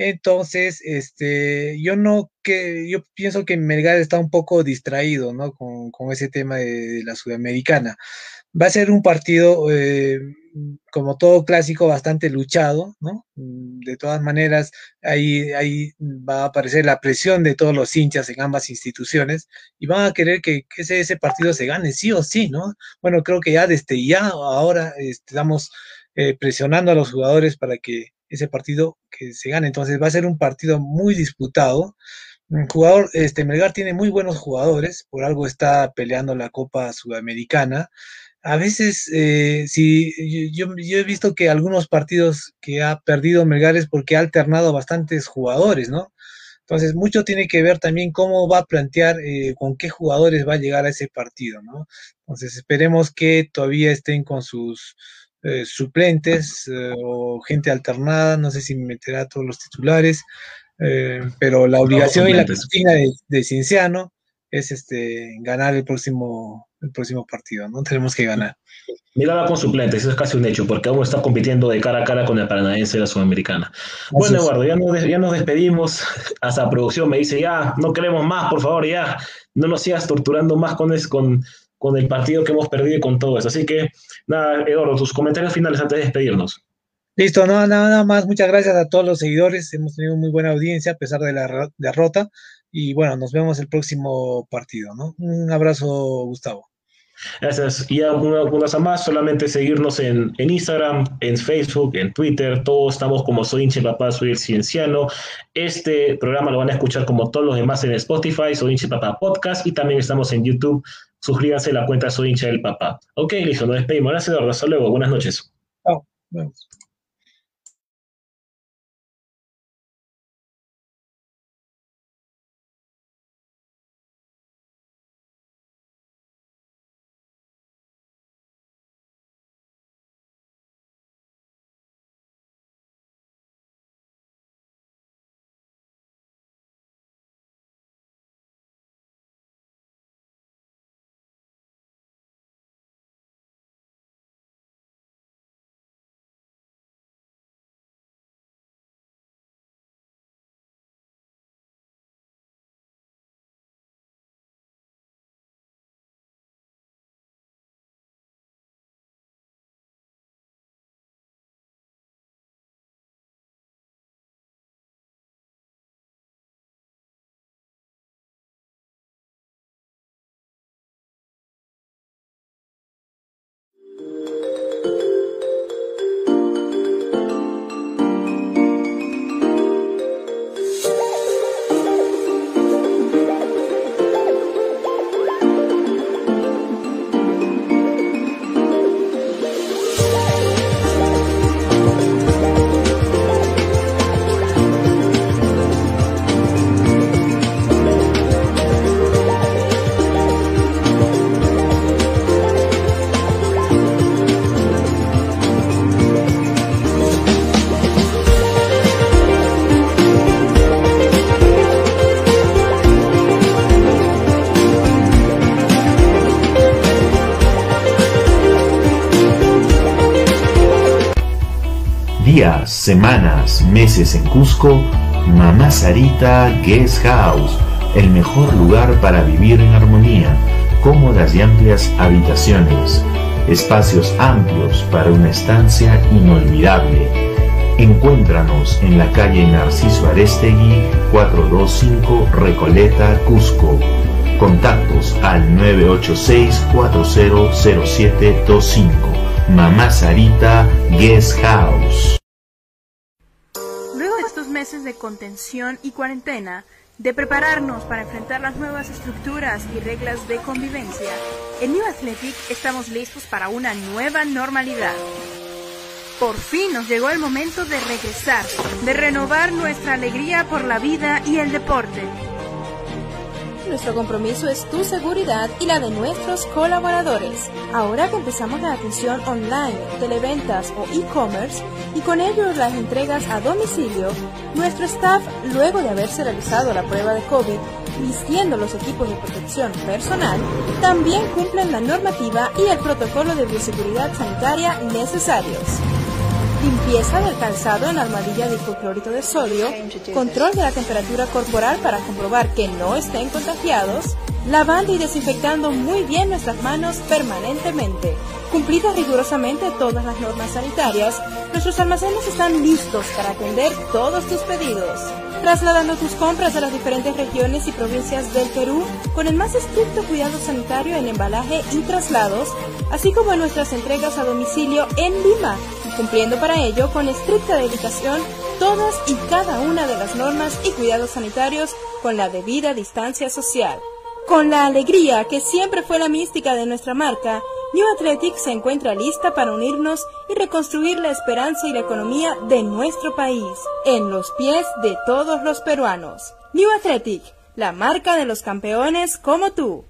Speaker 6: Entonces, este, yo no que yo pienso que Melgar está un poco distraído, ¿no? Con, con ese tema de, la Sudamericana. Va a ser un partido, eh, como todo clásico, bastante luchado, ¿no? De todas maneras, ahí, ahí va a aparecer la presión de todos los hinchas en ambas instituciones y van a querer que, ese, ese, partido se gane, sí o sí, ¿no? Bueno, creo que ya desde ya ahora estamos eh, presionando a los jugadores para que ese partido que se gane. Entonces va a ser un partido muy disputado. Un jugador, este Melgar tiene muy buenos jugadores, por algo está peleando la Copa Sudamericana. A veces, eh, yo, yo, he visto que algunos partidos que ha perdido Melgar es porque ha alternado bastantes jugadores, ¿no? Entonces, mucho tiene que ver también cómo va a plantear, eh, con qué jugadores va a llegar a ese partido, ¿no? Entonces, esperemos que todavía estén con sus, eh, suplentes eh, o gente alternada, no sé si meterá a todos los titulares, eh, pero la obligación y la disciplina de, de, Cienciano es este ganar el próximo el próximo partido, ¿no? Tenemos que ganar.
Speaker 5: Miraba con suplentes, eso es casi un hecho, porque aún está compitiendo de cara a cara con el Paranaense de la Sudamericana. bueno, Eduardo, ya nos, ya nos despedimos. Hasta producción me dice, ya, no queremos más, por favor, ya, no nos sigas torturando más con, con, con el partido que hemos perdido y con todo eso. Así que, nada, Eduardo, tus comentarios finales antes de despedirnos.
Speaker 6: Listo, nada, nada más. Muchas gracias a todos los seguidores. Hemos tenido muy buena audiencia a pesar de la derrota. Y bueno, nos vemos el próximo partido, ¿no? Un abrazo, Gustavo.
Speaker 5: Gracias. Y alguna cosa más, solamente seguirnos en, en, Instagram, en Facebook, en Twitter, todos estamos como Soy Inche Papá, soy el Cienciano. Este programa lo van a escuchar como todos los demás en Spotify, Soy Inche Papá Podcast, y también estamos en YouTube. Suscríbanse a la cuenta Soy Hincha del Papá. Ok, listo, nos despedimos. Gracias, Eduardo. Hasta luego. Buenas noches.
Speaker 2: Semanas, meses en Cusco, Mamá Sarita Guest House, el mejor lugar para vivir en armonía, cómodas y amplias habitaciones, espacios amplios para una estancia inolvidable. Encuéntranos en la calle Narciso Arestegui 425 Recoleta, Cusco. Contactos al 986-400725. Mamá Sarita Guest House.
Speaker 3: Contención y cuarentena, de prepararnos para enfrentar las nuevas estructuras y reglas de convivencia, en New Athletic estamos listos para una nueva normalidad. Por fin nos llegó el momento de regresar, de renovar nuestra alegría por la vida y el deporte.
Speaker 4: Nuestro compromiso es tu seguridad y la de nuestros colaboradores. Ahora que empezamos la atención online, televentas o e-commerce y con ello las entregas a domicilio, nuestro staff, luego de haberse realizado la prueba de COVID, vistiendo los equipos de protección personal, también cumplen la normativa y el protocolo de bioseguridad sanitaria necesarios limpieza del calzado en armadilla de hipoclorito de sodio, control de la temperatura corporal para comprobar que no estén contagiados, lavando y desinfectando muy bien nuestras manos permanentemente. Cumplidas rigurosamente todas las normas sanitarias, nuestros almacenes están listos para atender todos tus pedidos. Trasladando tus compras a las diferentes regiones y provincias del Perú con el más estricto cuidado sanitario en embalaje y traslados, así como en nuestras entregas a domicilio en Lima, cumpliendo para ello con estricta dedicación todas y cada una de las normas y cuidados sanitarios con la debida distancia social. Con la alegría que siempre fue la mística de nuestra marca, New Athletic se encuentra lista para unirnos y reconstruir la esperanza y la economía de nuestro país, en los pies de todos los peruanos. New Athletic, la marca de los campeones como tú.